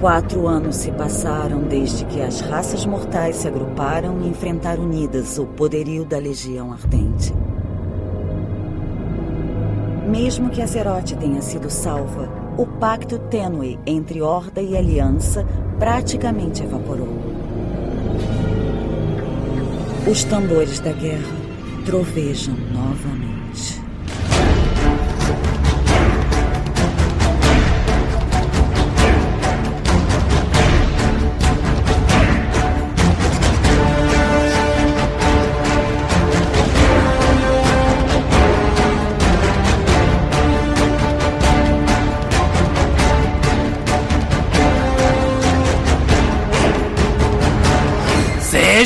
Quatro anos se passaram desde que as raças mortais se agruparam e enfrentaram unidas o poderio da Legião Ardente. Mesmo que Azeroth tenha sido salva, o pacto tênue entre Horda e Aliança praticamente evaporou. Os tambores da guerra trovejam novamente.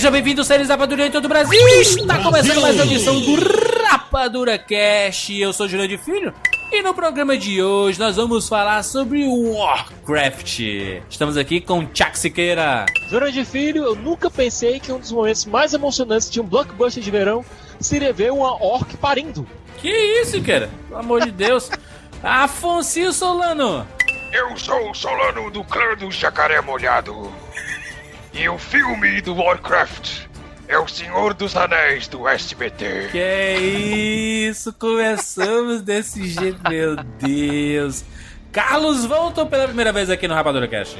Seja bem-vindo, seres Rapadura em todo o Brasil! Está começando mais uma edição do Rapadura Cast. Eu sou Jurandir Filho e no programa de hoje nós vamos falar sobre Warcraft. Estamos aqui com Chuck Siqueira. Jurandir Filho, eu nunca pensei que um dos momentos mais emocionantes de um blockbuster de verão seria ver uma orc parindo. Que isso, cara? Pelo amor de Deus. Afonso Solano. Eu sou o Solano do clã do Jacaré Molhado. E o filme do Warcraft é o Senhor dos Anéis do SBT. Que isso, começamos desse jeito, meu Deus. Carlos voltou pela primeira vez aqui no Rapadura Cast.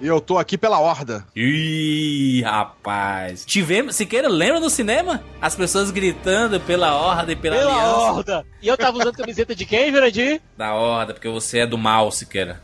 E eu tô aqui pela horda. Ih, rapaz. Tivemos, Siqueira, lembra no cinema? As pessoas gritando pela horda e pela, Pela aliança. horda! E eu tava usando camiseta de quem, Jurandir? Da horda, porque você é do mal, Siqueira.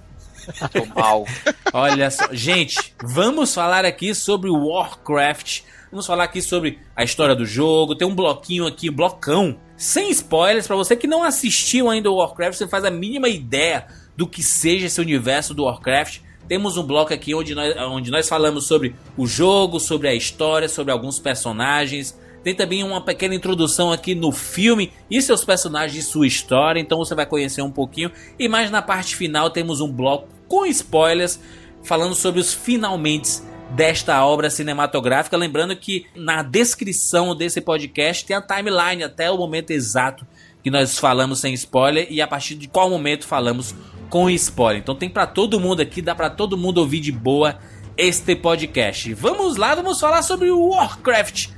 Do mal. Olha só. Gente, vamos falar aqui sobre Warcraft. Vamos falar aqui sobre a história do jogo. Tem um bloquinho aqui, blocão. Sem spoilers, pra você que não assistiu ainda o Warcraft, você faz a mínima ideia do que seja esse universo do Warcraft. Temos um bloco aqui onde nós, onde nós falamos sobre o jogo, sobre a história, sobre alguns personagens. Tem também uma pequena introdução aqui no filme e seus personagens e sua história, então você vai conhecer um pouquinho. E mais na parte final temos um bloco com spoilers falando sobre os finalmente desta obra cinematográfica. Lembrando que na descrição desse podcast tem a timeline até o momento exato que nós falamos sem spoiler e a partir de qual momento falamos com spoiler. Então tem pra todo mundo aqui, dá pra todo mundo ouvir de boa este podcast. Vamos lá, vamos falar sobre Warcraft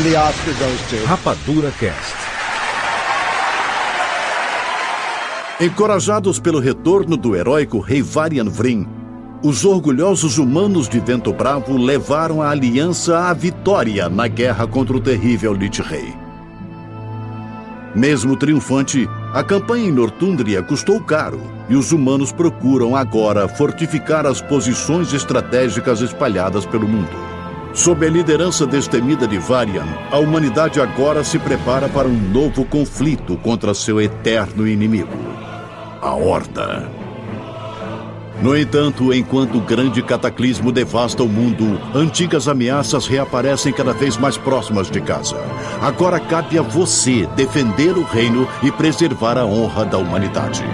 And the Oscar goes to Rapadura Cast. Encorajados pelo retorno do heróico rei Varian Vrin, os orgulhosos humanos de Vento Bravo levaram a aliança à vitória na guerra contra o terrível Lich Rei. Mesmo triunfante, a campanha em Nortúndria custou caro e os humanos procuram agora fortificar as posições estratégicas espalhadas pelo mundo. Sob a liderança destemida de Varian, a humanidade agora se prepara para um novo conflito contra seu eterno inimigo, a Horda. No entanto, enquanto o grande cataclismo devasta o mundo, antigas ameaças reaparecem cada vez mais próximas de casa. Agora cabe a você defender o reino e preservar a honra da humanidade.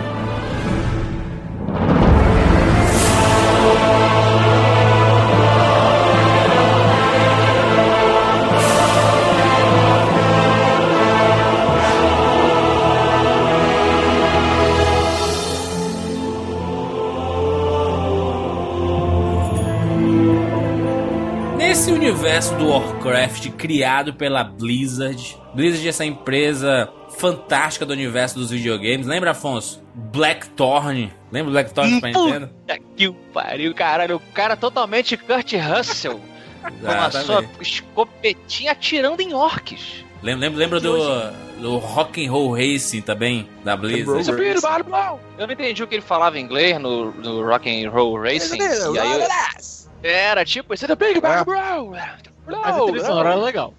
Criado pela Blizzard, Blizzard é essa empresa fantástica do universo dos videogames. Lembra, Afonso? Blackthorn. Lembra Blackthorn pra Nintendo? que pariu, caralho. O cara totalmente Kurt Russell. com a sua escopetinha atirando em orcs. Lembra, lembra do, do Rock and Roll Racing também, da Blizzard? Eu não entendi o que ele falava em inglês no, no Rock and Roll Racing. E aí eu... Era tipo, esse é the Big Bad Bro. Mas a trilha sonora era legal.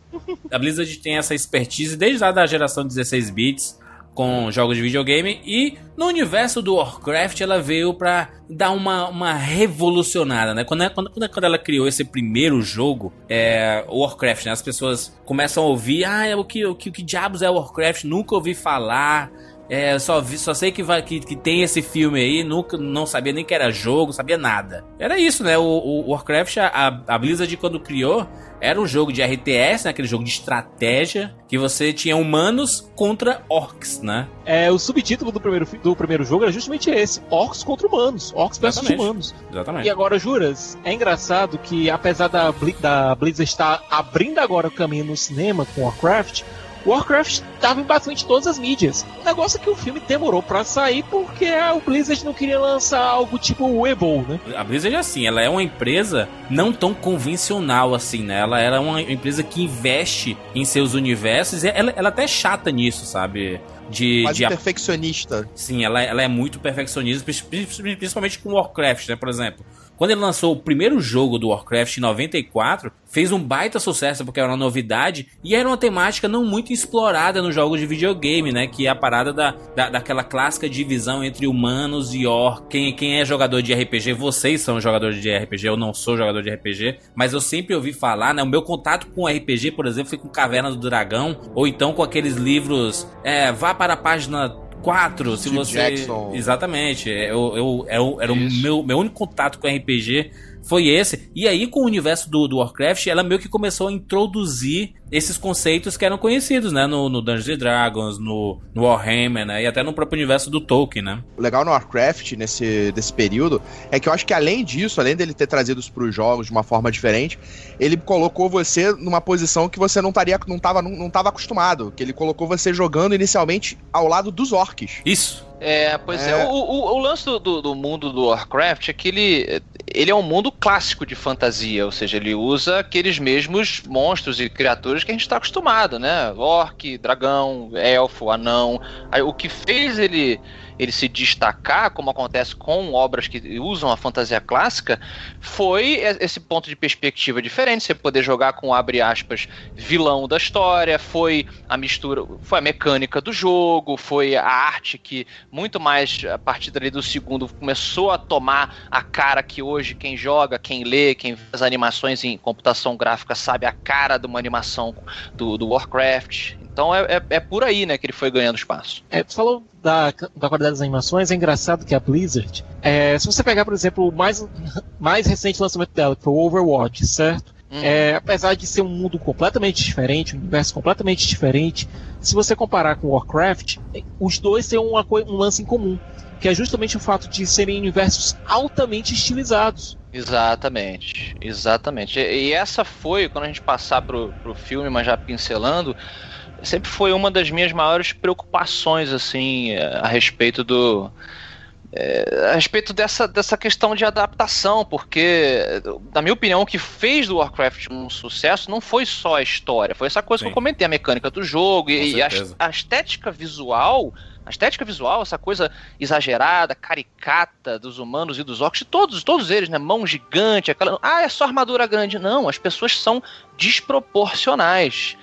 A Blizzard tem essa expertise desde lá da geração 16 bits com jogos de videogame e no universo do Warcraft ela veio para dar uma, uma revolucionada, né? Quando, quando, quando ela criou esse primeiro jogo, é, o Warcraft, né? As pessoas começam a ouvir, ah, o que, o que, o que diabos é Warcraft? Nunca ouvi falar. É, só, vi, só sei que, vai, que, que tem esse filme aí, nunca não sabia nem que era jogo, sabia nada. Era isso, né? O, o Warcraft, a, a Blizzard quando criou, era um jogo de RTS, né? aquele jogo de estratégia, que você tinha humanos contra orcs, né? É, o subtítulo do primeiro, do primeiro jogo era justamente esse: Orcs contra humanos. Orcs versus humanos. Exatamente. E agora, Juras, é engraçado que apesar da, da Blizzard estar abrindo agora o caminho no cinema com Warcraft, Warcraft estava em basicamente todas as mídias. O negócio é que o filme demorou para sair porque o Blizzard não queria lançar algo tipo o Evo, né? A Blizzard é assim, ela é uma empresa não tão convencional assim, né? Ela era uma empresa que investe em seus universos e ela, ela até é chata nisso, sabe? de, Quase de perfeccionista. Sim, ela, ela é muito perfeccionista, principalmente com Warcraft, né? Por exemplo, quando ele lançou o primeiro jogo do Warcraft em 94, fez um baita sucesso porque era uma novidade e era uma temática não muito explorada nos jogos de videogame, né? Que é a parada da, da daquela clássica divisão entre humanos e orcs. Quem, quem é jogador de RPG, vocês são jogadores de RPG, eu não sou jogador de RPG, mas eu sempre ouvi falar, né? O meu contato com RPG, por exemplo, foi com Caverna do Dragão ou então com aqueles livros. É, vá para a página 4, se você. Jackson. Exatamente. Eu, eu, eu, era o meu, meu único contato com RPG foi esse. E aí, com o universo do, do Warcraft, ela meio que começou a introduzir esses conceitos que eram conhecidos, né? No, no Dungeons Dragons, no, no, Warhammer, né? E até no próprio universo do Tolkien, né? O legal no Warcraft, nesse desse período, é que eu acho que além disso, além dele ter trazido para os jogos de uma forma diferente, ele colocou você numa posição que você não estaria, não estava não, não tava acostumado. Que ele colocou você jogando inicialmente ao lado dos orcs. Isso. É, pois é. é. O, o, o, lance do, do, mundo do Warcraft é que ele, ele é um mundo clássico de fantasia, ou seja, ele usa aqueles mesmos monstros e criaturas que a gente está acostumado, né? Orc, dragão, elfo, anão. Aí, o que fez ele ele se destacar, como acontece com obras que usam a fantasia clássica, foi esse ponto de perspectiva diferente. Você poder jogar com, abre aspas, vilão da história, foi a mistura, foi a mecânica do jogo, foi a arte que, muito mais a partir dali do segundo, começou a tomar a cara que hoje quem joga, quem lê, quem faz animações em computação gráfica sabe a cara de uma animação do, do Warcraft. Então é, é, é, por aí, né, que ele foi ganhando espaço. É, tu falou da, da qualidade das animações, é engraçado que a Blizzard, é, se você pegar, por exemplo, o mais, mais recente lançamento dela, que foi o Overwatch, certo? Uhum. É, apesar de ser um mundo completamente diferente, um universo completamente diferente, se você comparar com Warcraft, os dois têm uma, um lance em comum, que é justamente o fato de serem universos altamente estilizados. Exatamente, exatamente. E, e essa foi, quando a gente passar pro, pro filme, mas já pincelando, sempre foi uma das minhas maiores preocupações, assim, eh, a respeito do. É, a respeito dessa, dessa questão de adaptação, porque, na minha opinião, o que fez do Warcraft um sucesso não foi só a história, foi essa coisa Sim. que eu comentei, a mecânica do jogo e, e a, a, estética visual. A estética visual, essa coisa exagerada, caricata dos humanos e dos orcs, todos, todos eles, né? Mão gigante, aquela. Ah, é só armadura grande. Não, as pessoas são desproporcionais.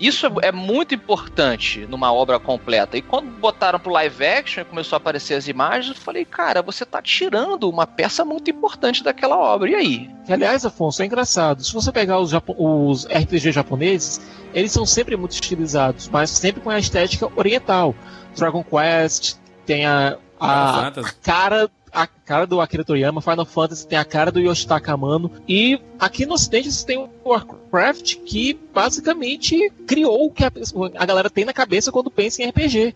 Isso é, é, muito importante numa obra completa. E quando botaram pro live action e começou a aparecer as imagens, eu falei, cara, você tá tirando uma peça muito importante daquela obra. E aí? Aliás, Afonso, é engraçado. Se você pegar os, os RPG japoneses, eles são sempre muito estilizados, mas sempre com a estética oriental. Dragon Quest tem a, a, a cara a cara do Akira Toriyama, Final Fantasy tem a cara do Yoshitaka Amano, e aqui no ocidente você tem o Warcraft que basicamente criou o que a, a galera tem na cabeça quando pensa em RPG.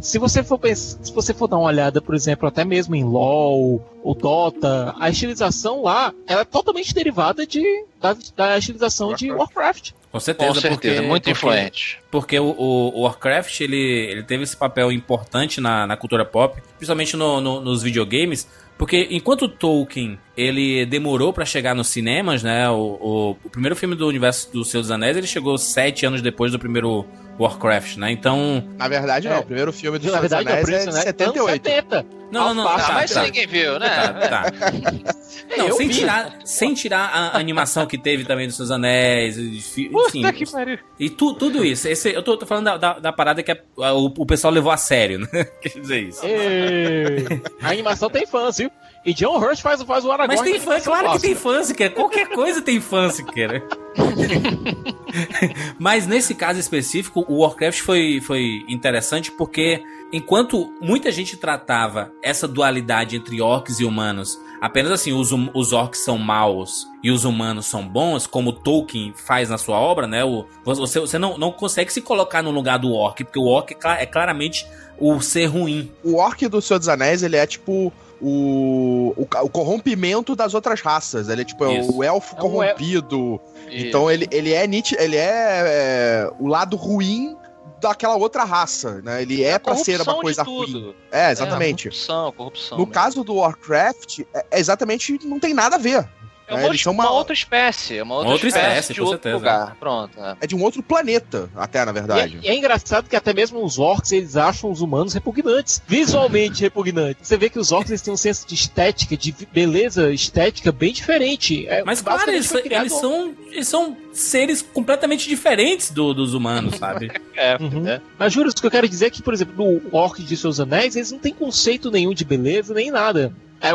Se você for se você for dar uma olhada, por exemplo, até mesmo em LoL ou Dota, a estilização lá ela é totalmente derivada de, da, da estilização Warcraft. de Warcraft. Com certeza, Com certeza porque, muito porque, influente. Porque o, o, Warcraft ele, ele teve esse papel importante na, na cultura pop, principalmente no, no, nos videogames, Porque enquanto Tolkien ele demorou para chegar nos cinemas, né? O, o, o, primeiro filme do universo do Senhor dos Anéis ele chegou sete anos depois do primeiro Warcraft, né? Então. Na verdade, não. É. O primeiro filme do Na Senhor dos verdade, Anéis não, é isso, de né? 78. Anos 70. Não, não, não. Tá, mas tá. ninguém viu, né? Tá, tá. Não, sem tirar, sem tirar a animação que teve também dos seus anéis, enfim, Puta que pariu. e tu, tudo isso. Esse, eu tô, tô falando da, da, da parada que a- a- o, o pessoal levou a sério, né? Quer dizer isso. Ei, A animação tem fãs, viu? E John Hurt faz, faz o Aragorn. Mas tem fã, claro que tem clássica. fã, se quer. Qualquer coisa tem fã, se quer. Mas nesse caso específico, o Warcraft foi, foi interessante porque enquanto muita gente tratava essa dualidade entre orcs e humanos, apenas assim, os, hum- os orcs são maus e os humanos são bons, como Tolkien faz na sua obra, né? O, você você não, não consegue se colocar no lugar do orc, porque o orc é, é claramente o ser ruim. O orc do Senhor dos Anéis, ele é tipo o, o, o corrompimento das outras raças. Ele é tipo é Isso. o elfo É um corrompido. Então ele, ele é nit- ele é, é, o lado ruim daquela outra raça, né? Ele é, pra ser uma coisa de ruim. tudo. É, exatamente. É, corrupção, corrupção. no mesmo. caso do Warcraft, é, é exatamente não tem nada a ver. É né? uma, Eles são uma uma- outra espécie, é uma outra, Outra espécie, espécie, de com outro certeza. lugar. Pronto. é. É de um outro planeta, até na E verdade. é, e é engraçado que até mesmo os orcs eles acham os humanos repugnantes, visualmente repugnantes. Você vê que os orcs eles têm um senso de estética, de beleza estética bem diferente. É, Mas claro, basicamente eles, eles são, eles são seres completamente diferentes do- dos humanos, sabe? É, Uhum. é. Mas juro, o que eu quero dizer é que, por exemplo, no Orc de Seus Anéis, eles não têm conceito nenhum de beleza nem nada. É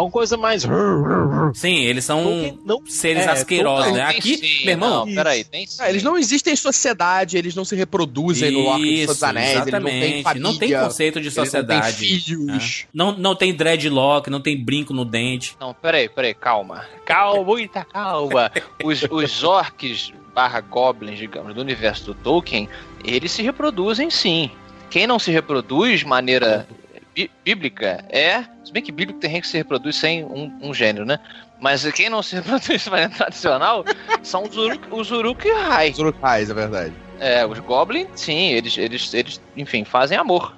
uma coisa mais. Sim, eles são Tolkien não- seres é, asquerosos, Tolkien- né? Tem Aqui, sim, meu irmão, Não, peraí, tem sim. Ah, eles não existem em sociedade, eles não se reproduzem no Orc do Senhor dos Isso, Anéis, eles não têm exatamente. família, Não tem conceito de eles não sociedade. têm filhos. Não, não tem dreadlock, não tem brinco no dente. Não, peraí, peraí, calma. Calma, muita calma. Os, os orcs barra goblins, digamos, do universo do Tolkien, eles se reproduzem sim. Quem não se reproduz de maneira bíblica é. Se bem que bíblico tem gente que se reproduz sem um, um gênero, né? Mas quem não se reproduz de maneira tradicional são os Uruk, os Uruk-hai. Os Urukais, é verdade. É, os goblins, sim, eles, eles, eles, enfim, fazem amor.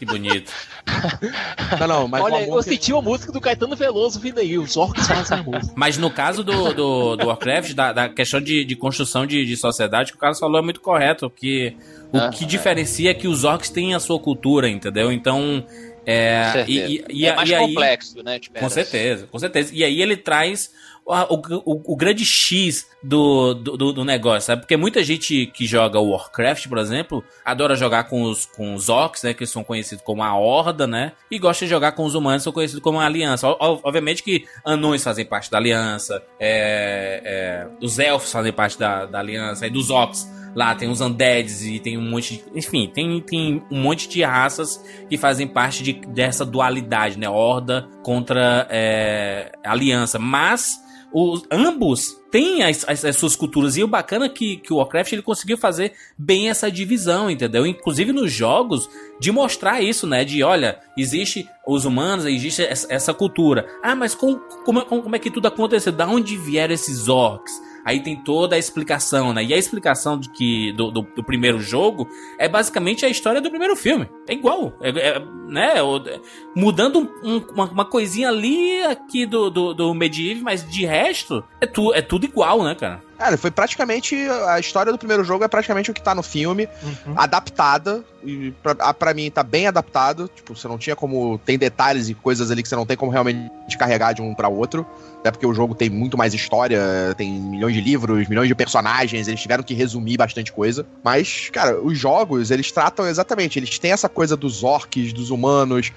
Que bonito. Não, não, mas Olha, eu que- senti a música do Caetano Veloso vindo aí. Os orcs fazem amor. Mas no caso do, do, do Warcraft, da, da questão de, de construção de, de sociedade, o que o Carlos falou é muito correto. Que o Ah, que diferencia é que os orcs têm a sua cultura, entendeu? Então. É, Com certeza. e, e, e, é mais e aí, complexo, né? Com certeza, com certeza. E aí ele traz o, o, o grande X do, do, do- negócio, sabe? Porque muita gente que joga Warcraft, por exemplo, adora jogar com os, com os orcs, né? Que são conhecidos como a Horda, né? E gosta de jogar com os humanos, são conhecidos como a Aliança. Obviamente que anões fazem parte da Aliança, é, é, os elfos fazem parte da, da Aliança, aí dos orcs. Lá tem os undeads e tem um monte de. Enfim, tem, tem um monte de raças que fazem parte de, dessa dualidade, né? Horda contra é, aliança. Mas os, ambos têm as, as- as suas culturas. E o bacana é que, que o Warcraft ele conseguiu fazer bem essa divisão, entendeu? Inclusive nos jogos, de mostrar isso, né? De olha, existe os humanos, existe essa, cultura. Ah, mas com, como, como, como é que tudo aconteceu? Da onde vieram esses orcs? Aí tem toda a explicação, né? E a explicação de que do, do, do primeiro jogo é basicamente a história do primeiro filme. É igual, é, é, né? Mudando um- uma, uma coisinha ali aqui do, do, do Medieval, mas de resto é, tu, é tudo igual, né, cara? Cara, foi praticamente. A história do primeiro jogo é praticamente o que tá no filme, adaptada. E pra, pra mim tá bem adaptado. Tipo, você não tinha como. Tem detalhes e coisas ali que você não tem como realmente carregar de um pra outro. Até porque o jogo tem muito mais história, tem milhões de livros, milhões de personagens, eles tiveram que resumir bastante coisa. Mas, cara, os jogos, eles tratam exatamente, eles têm essa coisa dos orcs, dos humanos.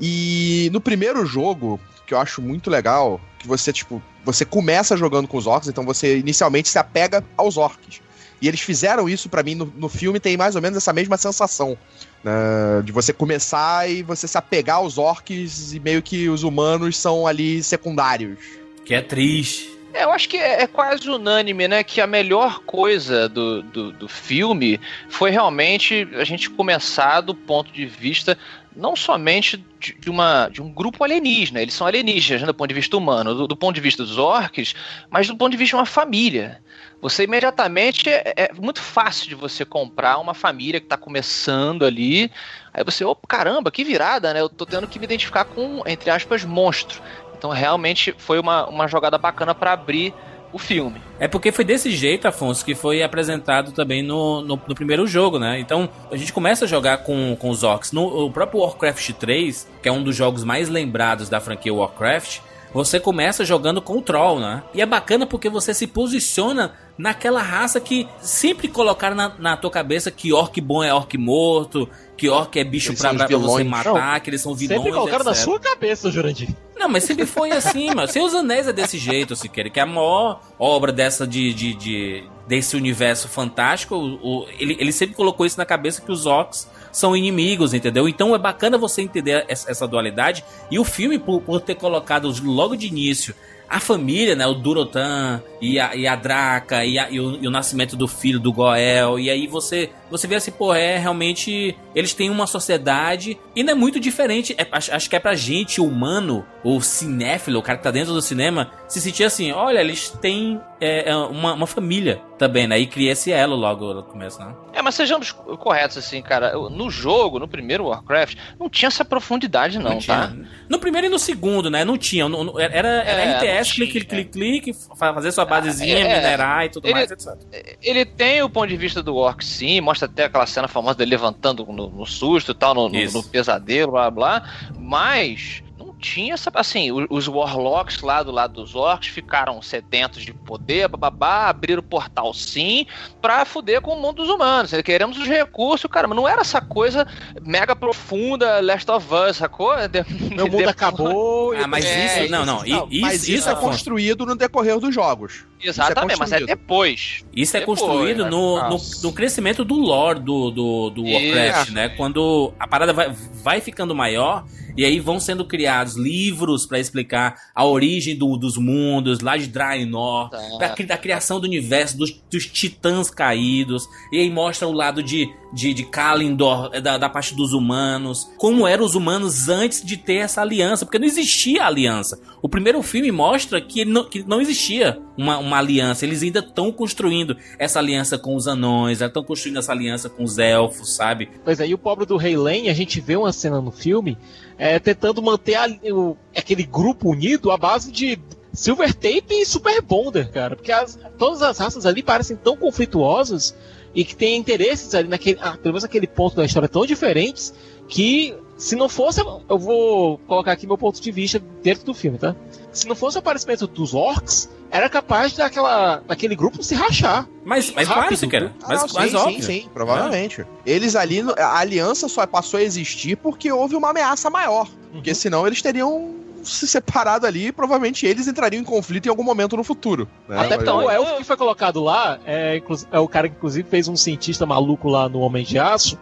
E no primeiro jogo, que eu acho muito legal, que você, tipo, você começa jogando com os orcs, então você inicialmente se apega aos orcs. E eles fizeram isso pra mim no, no filme, tem mais ou menos essa mesma sensação. né, de você começar e você se apegar aos orcs e meio que os humanos são ali secundários. Que é triste. É, eu acho que é, é, quase unânime, né? Que a melhor coisa do, do, do, filme foi realmente a gente começar do ponto de vista não somente de, uma, de um grupo alienígena, eles são alienígenas né, do ponto de vista humano, do, do, ponto de vista dos orcs, mas do ponto de vista de uma família. Você imediatamente é, é muito fácil de você comprar uma família que está começando ali. Aí você, oh, caramba, que virada, né? Eu tô tendo que me identificar com, entre aspas, monstro. Então realmente foi uma, uma jogada bacana para abrir o filme. É porque foi desse jeito, Afonso, que foi apresentado também no, no, no, primeiro jogo, né? Então, a gente começa a jogar com, com os orcs. No o próprio Warcraft 3, que é um dos jogos mais lembrados da franquia Warcraft, você começa jogando com o Troll, né? E é bacana porque você se posiciona naquela raça que sempre colocaram na, na tua cabeça que orc bom é orc morto, que orc é bicho pra, pra, você matar, não, que eles são vilões. Sempre colocaram etc. na sua cabeça, Jurandir. Não, mas sempre foi assim, mano. Seus Anéis é desse jeito, se quer. Que é a maior obra dessa de, de, de desse universo fantástico. O, o, ele, ele sempre colocou isso na cabeça que os orcs são inimigos, entendeu? Então é bacana você entender essa, essa dualidade. E o filme, por, por ter colocado logo de início a família, né? O Durotan e a, e a Draca e, a, e, o, e, o, nascimento do filho do Goel. E aí você você vê assim, pô, é realmente. Eles têm uma sociedade e não é muito diferente. É, acho, acho, que é pra gente, humano, o cinéfilo, o cara que tá dentro do cinema, se sentir assim: olha, eles têm é, é uma, uma, família também, né? E cria esse elo logo no começo, né? É, mas sejamos corretos, assim, cara. No jogo, no primeiro Warcraft, não tinha essa profundidade, não, não tá? No primeiro e no segundo, né? Não tinha. Era, era é, RTS, clique, clique, clique, fazer sua basezinha, é, minerar e tudo ele, mais, etc. Ele tem o ponto de vista do Orc, sim, mostra mostra até aquela cena famosa dele levantando no, no susto e tal, no, no, no, pesadelo, blá blá. Mas tinha essa. Assim, os Warlocks lá do lado dos orcs ficaram sedentos de poder, bababá, abriram o portal sim, pra fuder com o mundo dos humanos. Queremos os recursos, cara, mas não era essa coisa mega profunda, Last of Us, sacou? Meu mundo acabou. Ah, mas é, isso. Não, não. não isso, mas isso, isso é construído no decorrer dos jogos. Exatamente, é mas é depois. Isso é depois, construído né? no, no, no, crescimento do lore do, do, do Warcraft, né? Quando a parada vai, vai ficando maior e aí vão sendo criados livros para explicar a origem do, dos mundos, lá de Draenor, tá. da, da, criação do universo, dos, dos, titãs caídos. E aí mostra o lado de, de, de Kalindor, é, da, da parte dos humanos. Como eram os humanos antes de ter essa aliança, porque não existia aliança. O primeiro filme mostra que não, que não existia uma, uma aliança. Eles ainda estão construindo essa aliança com os anões, estão construindo essa aliança com os elfos, sabe? Pois aí, é, o pobre do Rei Lane, a gente vê uma cena no filme é, tentando manter a, o, aquele grupo unido à base de Silver Tape e Super Bonder, cara. Porque as, todas as raças ali parecem tão conflituosas e que têm interesses ali naquele, ah, pelo menos naquele ponto da história tão diferentes que se não fosse, eu vou colocar aqui meu ponto de vista dentro do filme, tá? Se não fosse o aparecimento dos orcs, era capaz daquela, daquele grupo se rachar. Mas, mas rápido, claro, cara. Mas, ah, mas sim, óbvio. Sim, sim, provavelmente. É. Eles ali, a aliança só passou a existir porque houve uma ameaça maior. Uhum. Porque senão eles teriam se separado ali e provavelmente eles entrariam em conflito em algum momento no futuro. Né? Até então, o elfo que foi colocado lá é, é o cara que inclusive fez um cientista maluco lá no Homem de Aço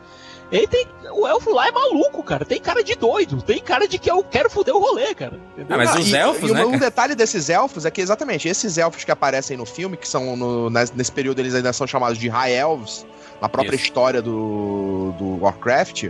ele tem. O elfo lá é maluco, cara. Tem cara de doido. Tem cara de que eu quero foder o rolê, cara. Ah, mas os elfos, e, né? um detalhe desses elfos é que exatamente esses elfos que aparecem no filme, que são no, nesse período eles ainda são chamados de High Elves, na própria Isso. história do, do Warcraft.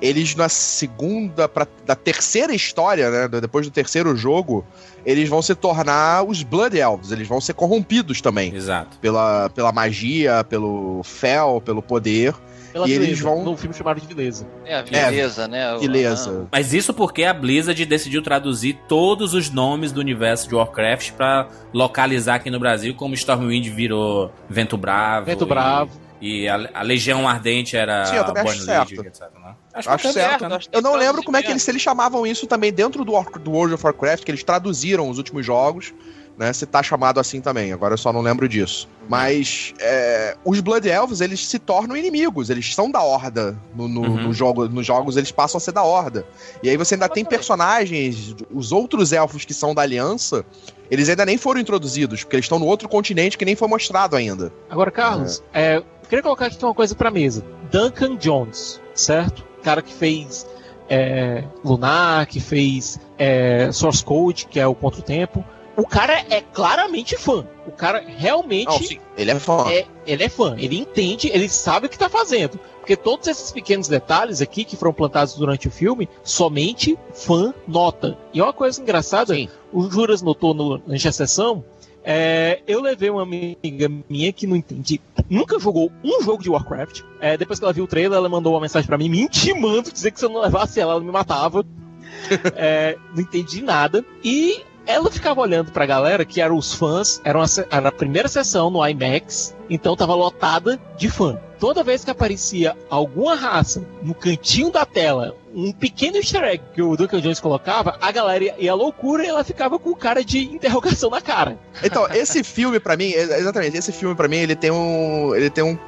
Eles na segunda, pra, da terceira história, né? Depois do terceiro jogo, eles vão se tornar os Blood Elves. Eles vão ser corrompidos também. Exato. Pela, pela magia, pelo fel, pelo poder. Pela e eles vão. Num filme chamado de Vileza. É, a Vileza, é, né? Vileza. Mas isso porque a Blizzard decidiu traduzir todos os nomes do universo de Warcraft para localizar aqui no Brasil, como Stormwind virou Vento Bravo. Vento e, Bravo. E a, a, Legião Ardente era Sim, eu também acho certo. League, etc. Né? Acho, acho certo. certo. Eu não lembro como é que eles, se eles chamavam isso também dentro do, do World of Warcraft, que eles traduziram os últimos jogos né? Se tá chamado assim também, agora eu só não lembro disso. Mas é, os Blood Elves, eles se tornam inimigos, eles são da Horda no, no, uhum. no jogo, nos jogos, eles passam a ser da Horda. E aí você ainda tem personagens, os outros elfos que são da Aliança, eles ainda nem foram introduzidos, porque eles estão no outro continente que nem foi mostrado ainda. Agora, Carlos, é. É, eu queria colocar aqui uma coisa pra mesa. Duncan Jones, certo? cara que fez é, Lunar, que fez é, Source Code, que é o Contra o Tempo o cara é claramente fã. O cara realmente. Não, sim, ele é fã. É, ele é fã. Ele entende, ele sabe o que tá fazendo. Porque todos esses pequenos detalhes aqui que foram plantados durante o filme, somente fã nota. E é uma coisa engraçada, sim. o Juras notou no, na sessão é, eu levei uma amiga minha que não entendi, nunca jogou um jogo de Warcraft. É, depois que ela viu o trailer, ela mandou uma mensagem para mim me intimando, dizer que se eu não levasse ela, ela me matava. é, não entendi nada. E ela ficava olhando pra galera que eram os fãs, era, uma, era a primeira sessão no IMAX, então tava lotada de fã. Toda vez que aparecia alguma raça no cantinho da tela, um pequeno easter egg que o Duncan Jones colocava, a galera ia à loucura e ela ficava com cara de interrogação na cara. Então, esse filme para mim, exatamente, esse filme para mim, ele tem um, ele tem um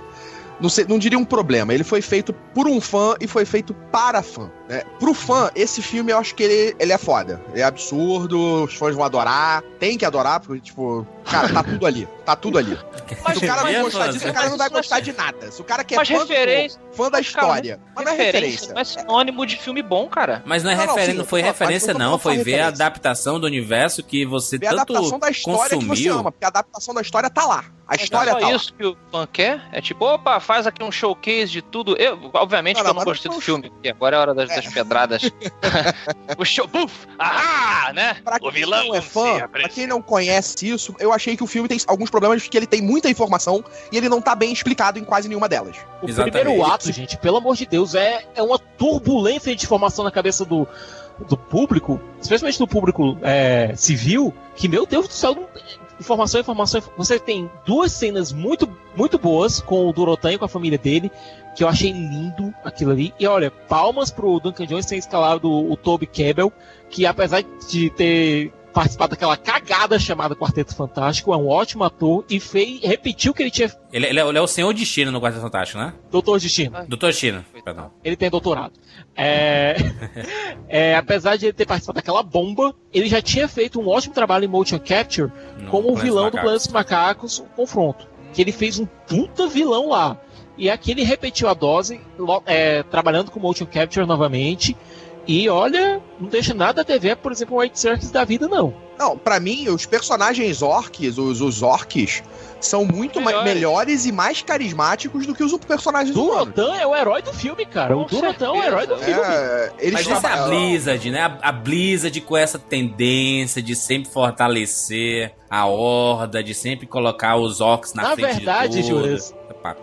não, sei, não diria um problema. Ele foi feito por um fã e foi feito para fã. Né? Pro fã, esse filme eu acho que ele, ele é foda. é absurdo, os fãs vão adorar. Tem que adorar, porque, tipo, cara, tá tudo ali. Tá tudo ali. Mas Se o cara não gostar disso, o cara não vai gostar de nada. Se o cara quer fã, referência, fã da história. Mas não é referência. Não é sinônimo de filme bom, cara. Mas não é referência, não foi referência, não. Foi ver a adaptação do universo que você tanto a adaptação da história consumiu. que você ama, porque a adaptação da história tá lá. A história é só tá isso lá. que o fã quer? É tipo, opa, faz aqui um showcase de tudo. Eu, obviamente não, que eu não gostei do filme, porque agora é a hora das, é. das pedradas. o show, buf, ah, né? Pra o vilão não é fã, pra quem não conhece isso, eu achei que o filme tem alguns problemas que ele tem muita informação e ele não tá bem explicado em quase nenhuma delas. O Exatamente. primeiro ato, gente, pelo amor de Deus, é, é uma turbulência de informação na cabeça do, do público, especialmente do público é, civil, que, meu Deus do céu, informação, informação. Você tem duas cenas muito, muito boas com o Dorotan e com a família dele, que eu achei lindo aquilo ali. E olha, palmas pro Duncan Jones ter escalado o, Toby Cabell, que apesar de ter participar daquela cagada chamada Quarteto Fantástico, é um ótimo ator e fez, repetiu que ele tinha. Ele, ele, é, ele é o senhor Destino no Quarteto Fantástico, né? Doutor Destino. Ah, Doutor Destino, perdão. Ele tem doutorado. É, é, apesar de ele ter participado daquela bomba, ele já tinha feito um ótimo trabalho em motion capture no como o vilão do Planeta dos Macacos, o confronto. Que ele fez um puta vilão lá. E aqui ele repetiu a dose, é, trabalhando com motion capture novamente. E olha, não deixa nada a dever, por exemplo, o White Circus da vida, não. Não, para mim, os personagens orcs, os, os orcs, são muito melhores. melhores e mais carismáticos do que os personagens humanos. Durotan é o herói do filme, cara. Com o Durotan é o herói do filme. É, Mas isso é a Blizzard, né? A, a Blizzard com essa tendência de sempre fortalecer a horda, de sempre colocar os orcs na, na frente verdade, de tudo. Juras,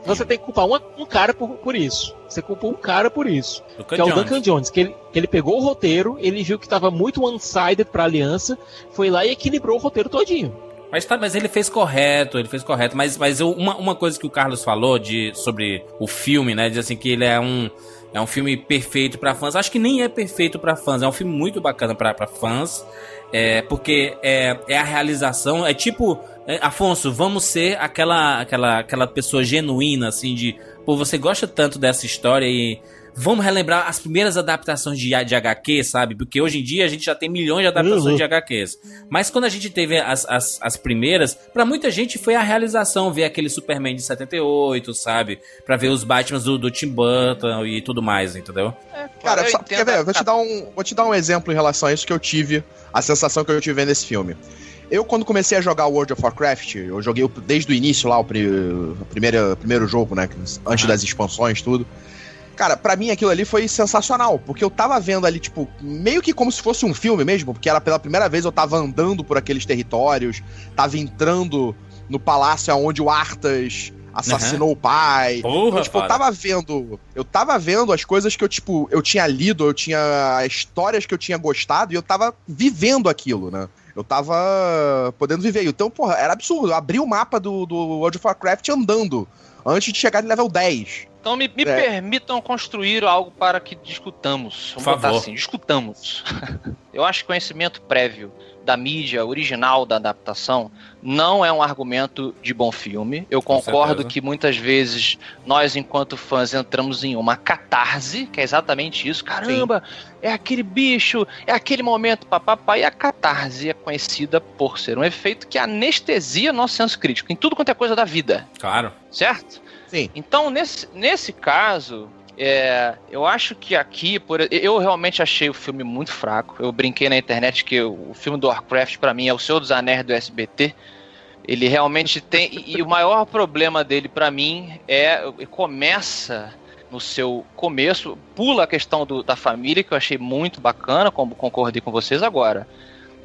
você tem que culpar uma, um cara por, por isso. Você culpou um cara por isso. Duncan que é o Jones. Duncan Jones. Que ele, ele pegou o roteiro, ele viu que estava muito one-sided pra aliança, foi lá e equilibrou o roteiro todinho. Mas, tá, mas ele fez correto, ele fez correto. Mas, mas eu, uma, uma coisa que o Carlos falou de, sobre o filme, né? Diz assim que ele é um, é um filme perfeito para fãs. Acho que nem é perfeito para fãs. É um filme muito bacana para fãs. É, porque é, é a realização. É tipo é, Afonso, vamos ser aquela, aquela, aquela pessoa genuína, assim, de, pô, você gosta tanto dessa história e vamos relembrar as primeiras adaptações de, de HQ, sabe? Porque hoje em dia a gente já tem milhões de adaptações uhum. de HQs. Mas quando a gente teve as, as, as primeiras, para muita gente foi a realização ver aquele Superman de 78, sabe? Para ver os Batman do, do Tim Burton e tudo mais, entendeu? É, cara, só, quer ver? Vou te, dar um, vou te dar um exemplo em relação a isso que eu tive, a sensação que eu tive nesse filme. Eu, quando comecei a jogar World of Warcraft, eu joguei desde o início lá, o, primeiro, primeiro jogo, né? Antes das expansões, tudo. Cara, para mim aquilo ali foi sensacional, porque eu tava vendo ali, tipo, meio que como se fosse um filme mesmo, porque era pela primeira vez eu tava andando por aqueles territórios, tava entrando no palácio onde o Arthas assassinou uhum. o pai. Porra, então, tipo, eu tava vendo. Eu tava vendo as coisas que eu, tipo, eu tinha lido, eu tinha histórias que eu tinha gostado e eu tava vivendo aquilo, né? Eu tava podendo viver. Então, porra, era absurdo. Eu abri o mapa do, do World of Warcraft andando antes de chegar no level 10. Então me, me é. permitam construir algo para que discutamos. Vamos Por botar favor. assim, discutamos. Eu acho que conhecimento prévio da mídia original da adaptação não é um argumento de bom filme. Eu concordo que muitas vezes nós, enquanto fãs, entramos em uma catarse, que é exatamente isso. Caramba, Sim. é aquele bicho, é aquele momento, papapá. E a catarse é conhecida por ser um efeito que anestesia nosso senso crítico em tudo quanto é coisa da vida. Claro. Certo? Sim. Então, nesse, nesse caso, É, eu acho que aqui, por, eu realmente achei o filme muito fraco. Eu brinquei na internet que o, o filme do Warcraft, para mim, é o Senhor dos Anéis do SBT. Ele realmente tem. E, o maior problema dele, para mim, é. Começa no seu começo, pula a questão do, da família, que eu achei muito bacana, como concordei com vocês agora.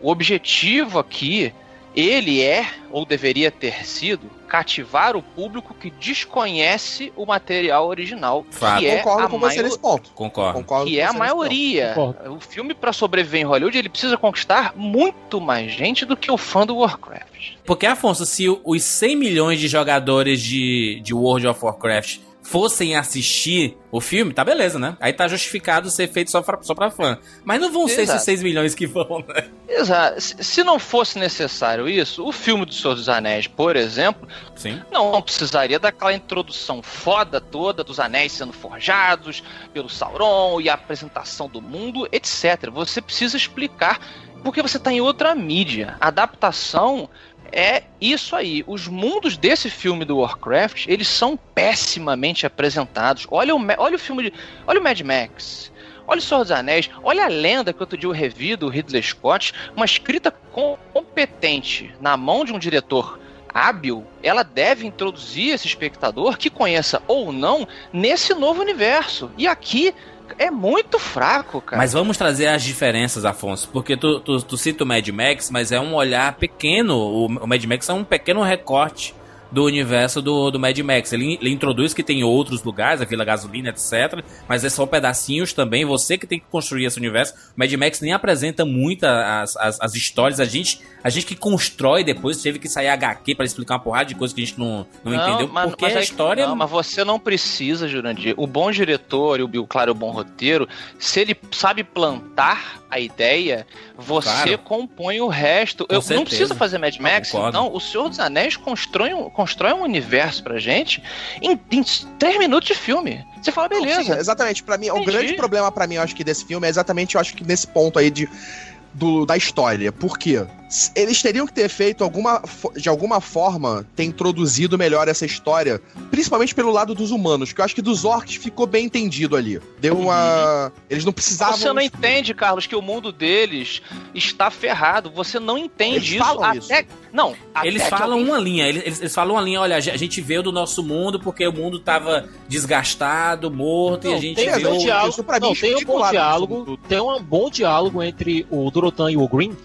O objetivo aqui ele é, ou deveria ter sido, cativar o público que desconhece o material original. Fato. Que é Concordo com você nesse ponto. Concordo. Concordo que é a maioria. Concordo. O filme, para sobreviver em Hollywood, ele precisa conquistar muito mais gente do que o fã do Warcraft. Porque, Afonso, se o- os 100 milhões de jogadores de, de World of Warcraft fossem assistir o filme, tá beleza, né? Aí tá justificado ser feito só pra, só pra fã. Mas não vão ser Exato. esses 6 milhões que vão, né? Exato. Se não fosse necessário isso, o filme do Senhor dos Anéis, por exemplo, Sim. não precisaria daquela introdução foda toda dos anéis sendo forjados pelo Sauron e a apresentação do mundo, etc. Você precisa explicar porque você está em outra mídia. A adaptação é isso aí. Os mundos desse filme do Warcraft, eles são pessimamente apresentados. Olha o, olha o filme de, olha o Mad Max. Olha o Senhor dos Anéis, olha a lenda que outro dia eu revi do Ridley Scott, uma escrita com- competente na mão de um diretor hábil, ela deve introduzir esse espectador que conheça ou não nesse novo universo. E aqui é muito fraco, cara. Mas vamos trazer as diferenças, Afonso. Porque tu, tu, tu cita o Mad Max, mas é um olhar pequeno. O, o Mad Max é um pequeno recorte do universo do, do Mad Max. Ele, ele introduz que tem outros lugares, a Vila Gasolina, etc. Mas é só pedacinhos também. Você que tem que construir esse universo. O Mad Max nem apresenta muito as, as, as histórias. A gente, a gente que constrói depois teve que sair HQ para explicar uma porrada de coisa que a gente não, não, entendeu. mas- porque mas a aí- história. Não, mas você não precisa, Jurandir. O bom diretor e o, Bill- claro, o bom roteiro, se ele sabe plantar a ideia, você Claro. compõe o resto. Com Eu certeza. não preciso fazer Mad Max, não. O Senhor dos Anéis constrói um, constrói um universo pra gente em, em três minutos de filme. Você fala, Não, sim, beleza. exatamente. Para mim, o Entendi. grande problema pra mim, eu acho que desse filme é exatamente, eu acho que nesse ponto aí de do, da história. Por quê? Eles teriam que ter feito alguma de alguma forma ter introduzido melhor essa história, principalmente pelo lado dos humanos, que eu acho que dos orcs ficou bem entendido ali. Deu uma eles não precisavam Você não entende, Carlos, que o mundo deles está ferrado. Você não entende Eles isso falam até. isso. Não, Eles até que falam alguém uma linha, eles, eles- eles falam uma linha, olha, a gente veio do nosso mundo porque o mundo tava desgastado, morto, e Não, a gente tem beleza, um veio... isso diálogo, pra mim não, tem um bom diálogo, tem um bom diálogo entre o Dorotan e o Green,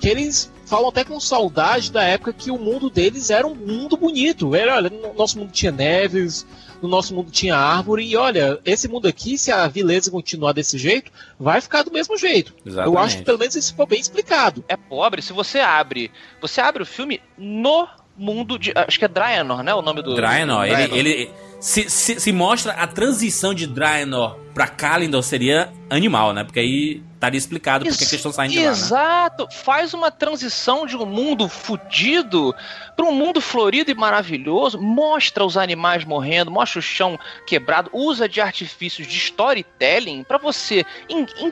que eles falam até com saudade da época que o mundo deles era um mundo bonito. Era, olha, no nosso mundo tinha neves, no nosso mundo tinha árvore, e olha, esse mundo aqui, se a vileza continuar desse jeito, vai ficar do mesmo jeito. Eu Exatamente. acho que pelo menos isso ficou bem explicado. é pobre. Se você abre, você abre o filme no mundo de. Acho que é Draenor, né? O nome do. Draenor, ele, Draenor. ele se, se, se mostra a transição de Draenor pra Kalindor seria animal, né? Porque aí estaria explicado porque que eles estão saindo de lá, né? Exato. Faz uma transição de um mundo fudido para um mundo florido e maravilhoso. Mostra os animais morrendo, mostra o chão quebrado, usa de artifícios de storytelling para você, em, em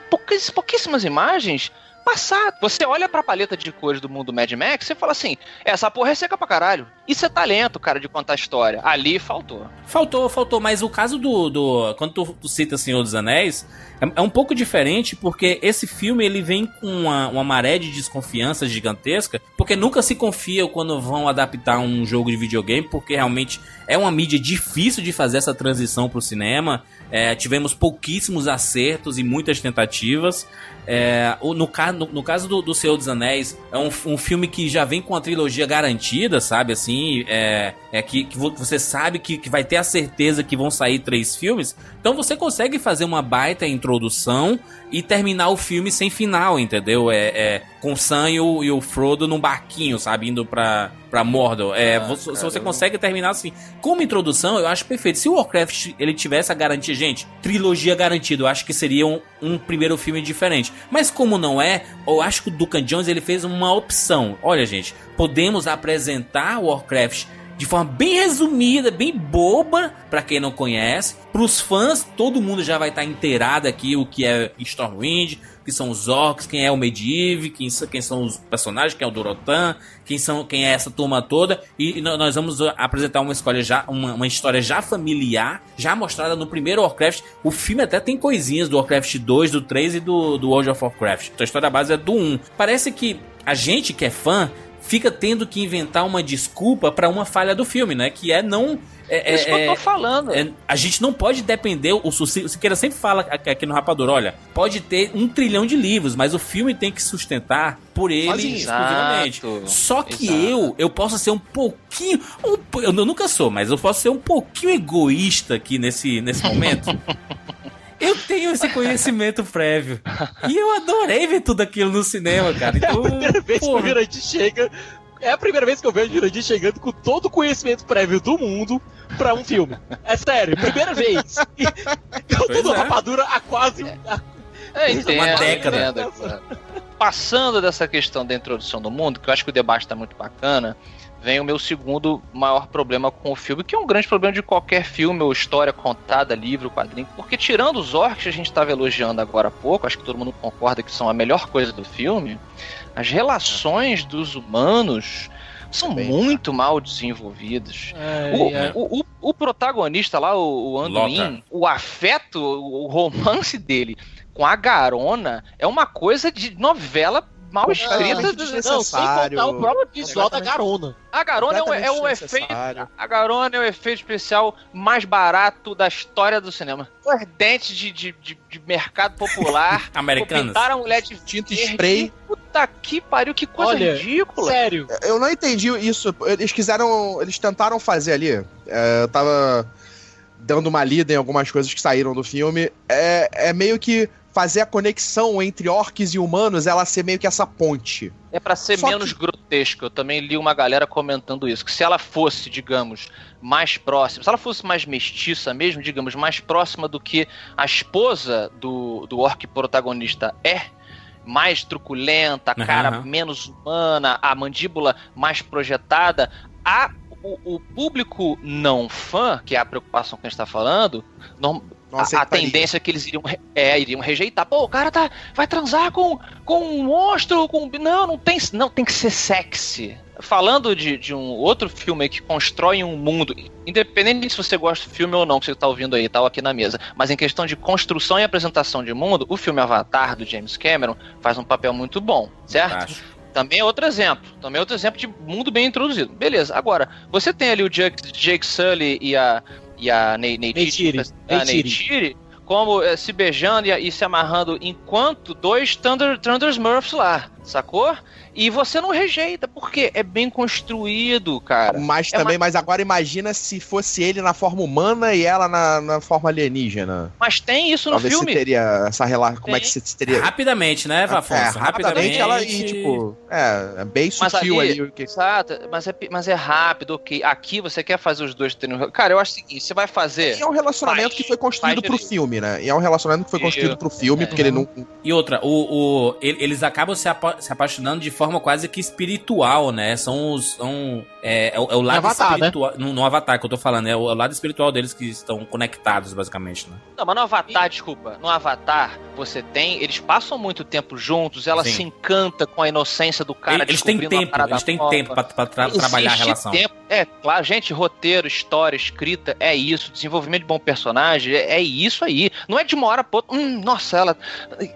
pouquíssimas imagens, passar. Você olha pra paleta de cores do mundo Mad Max e fala assim: essa porra é seca pra caralho. Isso é talento, cara, de contar história. Ali faltou. Faltou, faltou, mas o caso do. do quando tu, tu cita Senhor dos Anéis, é, é um pouco diferente, porque esse filme ele vem com uma, uma maré de desconfiança gigantesca, porque nunca se confia quando vão adaptar um jogo de videogame, porque realmente é uma mídia difícil de fazer essa transição pro cinema. É, tivemos pouquíssimos acertos e muitas tentativas. É, no, no- no caso do, do Senhor dos Anéis, é um, um filme que já vem com a trilogia garantida, sabe? Assim, é, é que, que vo- você sabe que, que vai ter a certeza que vão sair três filmes. Então você consegue fazer uma baita introdução e terminar o filme sem final, entendeu? É, é com o Sam e o, e o Frodo num barquinho, sabe? Indo pra, pra Mordor. É, você- se você consegue terminar assim. Como introdução, eu acho perfeito. Se o Warcraft ele tivesse a garantia, gente, trilogia garantida, eu acho que seria um, um primeiro filme diferente. Mas como não é, eu acho que o Duncan Jones ele fez uma opção. Olha, gente, podemos apresentar Warcraft de forma bem resumida, bem boba, para quem não conhece. Pros fãs, todo mundo já vai estar tá inteirado aqui o que é Stormwind, que são os orcs, quem é o Medivh, quem, quem são os personagens, quem é o Dorotan, quem, são, quem é essa turma toda. E nós vamos apresentar uma escolha já, uma, uma história já familiar, já mostrada no primeiro Warcraft. O filme até tem coisinhas do Warcraft 2, do 3 e do, do World of Warcraft. Então a história base é do 1. Parece que a gente que é fã fica tendo que inventar uma desculpa para uma falha do filme, né? Que é não é, é, isso que eu tô é, falando. É, a gente não pode depender. O Siqueira sempre fala aqui no Rapador: olha, pode ter um trilhão de livros, mas o filme tem que sustentar por ele exclusivamente. Exato, Só que exato. eu, eu posso ser um pouquinho. Um, eu nunca sou, mas eu posso ser um pouquinho egoísta aqui nesse, nesse momento. Eu tenho esse conhecimento prévio. E eu adorei ver tudo aquilo no cinema, cara. Então, é a primeira vez porra. que o Jurandir chega é a primeira vez que eu vejo o Jurandir chegando com todo o conhecimento prévio do mundo pra um filme. É sério, primeira vez. eu tô no é. rapadura há quase. É, entendo, uma década. Passando dessa questão da introdução do mundo, que eu acho que o debate tá muito bacana, vem o meu segundo maior problema com o filme, que é um grande problema de qualquer filme ou história contada, livro, quadrinho. Porque tirando os orcs que a gente estava elogiando agora há pouco, acho que todo mundo concorda que são a melhor coisa do filme. As relações dos humanos são Bem, muito mal desenvolvidas. É, o, é. O, o, o, protagonista lá, o, o Anduin, o afeto, o romance dele com a Garona é uma coisa de novela mal escrita. Não, sem contar o próprio visual da Garona. A Garona é um, é um efeito. A Garona é o efeito especial mais barato da história do cinema. Os dentes de, de, de, de mercado popular. Americanos. Pintaram a mulher de tinta spray. Puta que pariu, que coisa Olha, ridícula. Sério. Eu não entendi isso. Eles quiseram. Eles tentaram fazer ali. É, eu tava dando uma lida em algumas coisas que saíram do filme. É, é meio que fazer a conexão entre orcs e humanos, ela ser meio que essa ponte. É para ser Só menos que... grotesco. Eu também li uma galera comentando isso, que se ela fosse, digamos, mais próxima, se ela fosse mais mestiça mesmo, digamos, mais próxima do que a esposa do, do orc protagonista é, mais truculenta, a cara uhum. menos humana, a mandíbula mais projetada, a o, o, público não fã, que é a preocupação que a gente está falando, não, a, a, tendência é que eles iriam, é, iriam rejeitar. Pô, o cara tá, vai transar com, com um monstro, com. Não, não tem, não tem que ser sexy. Falando de, de um outro filme que constrói um mundo, independente se você gosta do filme ou não, que você tá ouvindo aí, tal, tá aqui na mesa, mas em questão de construção e apresentação de mundo, o filme Avatar, do James Cameron, faz um papel muito bom, certo? Também é outro exemplo. Também é outro exemplo de mundo bem introduzido. Beleza. Agora, você tem ali o Jake, Jake Sully e a e a Neytiri, Neytiri como é, se beijando e, e, se amarrando enquanto dois Thunder, Thunder Smurfs lá, sacou? E você não rejeita, porque é bem construído, cara. Mas é também, uma... mas agora imagina se fosse ele na forma humana e ela na, na forma alienígena. Mas tem isso no Talvez filme. teria essa relação. Como é que você teria. Rapidamente, né, Vafonso? É, rapidamente, rapidamente ela e, tipo. É, é bem sutil ali, ali. Que... Exato, mas é, mas é rápido, ok. Aqui você quer fazer os dois terem. Cara, eu acho o seguinte: você vai fazer. E é um relacionamento faz, que foi construído pro filme, né? E é um relacionamento que foi construído pro filme, é, porque ele não. E outra, o, o, eles acabam se, apa se apaixonando de forma quase que espiritual, né? São os. São, é, é, é o lado avatar, né? espiritual. Né? No, no, Avatar que eu tô falando, é o, é o, lado espiritual deles que estão conectados, basicamente, né? Não, mas no Avatar, e... desculpa. No Avatar, você tem. Eles passam muito tempo juntos, ela Sim. se encanta com a inocência do cara. Eles têm tempo, eles têm tempo pra, pra tra trabalhar a relação. Tempo. É, claro, gente, roteiro, história, escrita, é isso. Desenvolvimento de bom personagem, é, é isso aí. Não é de uma hora pra outra. Hum, nossa, ela.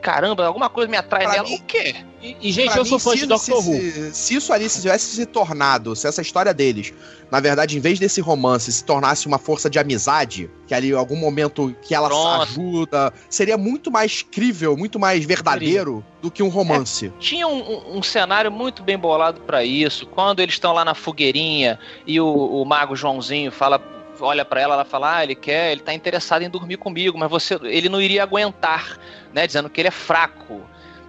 Caramba, alguma coisa me atrai pra nela. Mim, o quê? E, e gente, eu sou fã de Doctor Who. Se, se isso ali se tivesse se tornado, se essa história deles, na verdade, em vez desse romance, se tornasse uma força de amizade, que ali em algum momento que ela ajuda, seria muito mais crível, muito mais verdadeiro do que um romance. É, tinha um, um, um, cenário muito bem bolado para isso. Quando eles estão lá na fogueirinha e o, o mago Joãozinho fala olha para ela, ela fala: "Ah, ele quer, ele tá interessado em dormir comigo, mas você, ele não iria aguentar", né, dizendo que ele é fraco.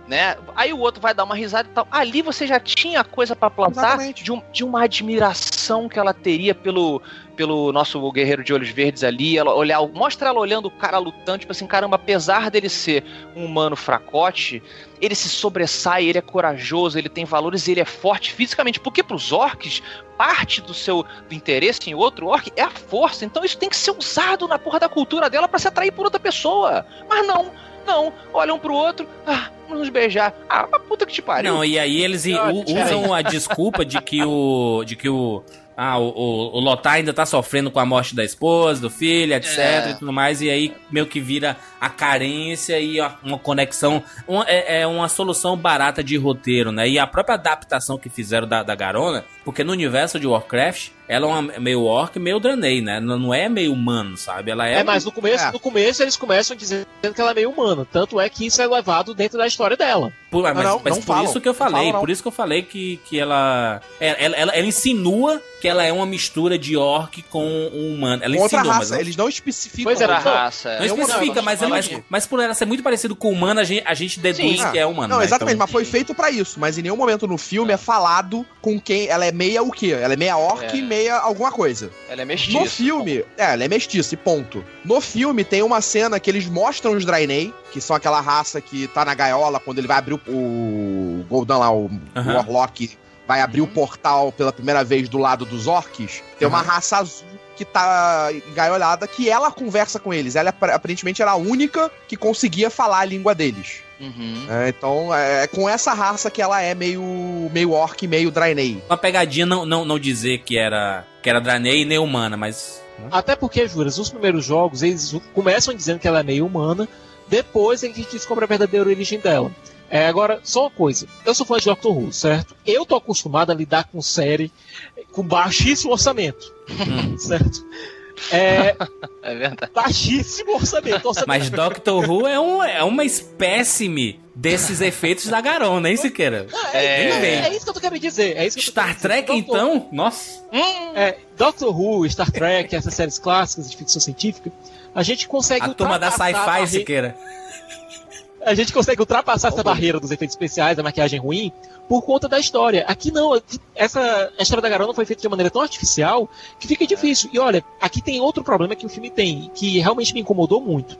Né? Aí o outro vai dar uma risada e tal. Ali você já tinha coisa para plantar de, um- de uma admiração que ela teria pelo, pelo nosso guerreiro de olhos verdes ali. Ela olhar, mostra ela olhando o cara lutando, tipo assim, caramba, apesar dele ser um humano fracote, ele se sobressai, ele é corajoso, ele tem valores, ele é forte fisicamente. Porque pros orcs, parte do seu do interesse em outro orc é a força. Então isso tem que ser usado na porra da cultura dela para se atrair por outra pessoa. Mas não, não. Olha um pro outro, ah, vamos nos beijar. Ah, puta que te pariu. Não, e aí eles Ah, usam a desculpa de que o. de que o. Ah, o, o, o Lothar ainda tá sofrendo com a morte da esposa, do filho, etc É. e tudo mais, e aí meio que vira a carência e uma conexão. uma- é, é uma solução barata de roteiro, né? E a própria adaptação que fizeram da, da Garona, porque no universo de Warcraft, ela é uma meio orc, meio Draenei, né? Não não é meio humano, sabe? Ela é. É, mas no começo, é. no começo eles começam dizendo que ela é meio humana. Tanto é que isso é levado dentro da história dela. Por, mas não, mas não por falam. isso que eu Não falei, falam, não. por isso que eu falei que, que ela, é, ela, ela. ela insinua que ela é uma mistura de orc com um humano. Ela Outra insinua, mas raça, não, eles não especificam. Pois é, Outra não, raça. não é. especifica, não, mas, não, mas, não. mas por ela ser muito parecido com humano, a gente, a gente deduz Sim. que é humano. Não, né? exatamente, Então- mas foi feito pra isso. Mas em nenhum momento no filme é falado com quem. Ela é meia o quê? Ela é meia orc É. e meia alguma coisa. Ela é mestiça. No filme, é, ela é mestiça e ponto. No filme tem uma cena que eles mostram os Draenei, que são aquela raça que tá na gaiola quando ele vai abrir o, o Goldan lá, o, Aham. o Warlock, vai abrir o portal pela primeira vez do lado dos orcs. Tem uma Aham. raça azul que tá engaiolada, que ela conversa com eles. Ela apar- aparentemente era a única que conseguia falar a língua deles. Uhum. É, então é com essa raça que ela é meio, meio orc, meio Draenei. Uma pegadinha não, não, não dizer que era, que era Draenei nem humana, mas. Até porque, Juras, os primeiros jogos, eles começam dizendo que ela é meio humana, depois é que a gente descobre a verdadeira origem dela. É, agora, só uma coisa. Eu sou fã de Doctor Who, certo? Eu tô acostumado a lidar com série com baixíssimo orçamento, certo? É, É verdade. baixíssimo orçamento. orçamento. Mas Doctor Who é, um, é uma espécime desses efeitos da Garona, hein, Siqueira? É, Nem vem. é isso que eu tô querendo dizer. É isso que eu tô Star querendo dizer. Trek, Doctor- então? Nossa. É, Doctor Who, Star Trek, essas séries clássicas de ficção científica, a gente consegue A turma da sci-fi, Siqueira. A gente consegue ultrapassar essa barreira dos efeitos especiais, da maquiagem ruim, por conta da história. Aqui não, essa a história da garota foi feita de maneira tão artificial que fica difícil. E olha, aqui tem outro problema que o filme tem, que realmente me incomodou muito.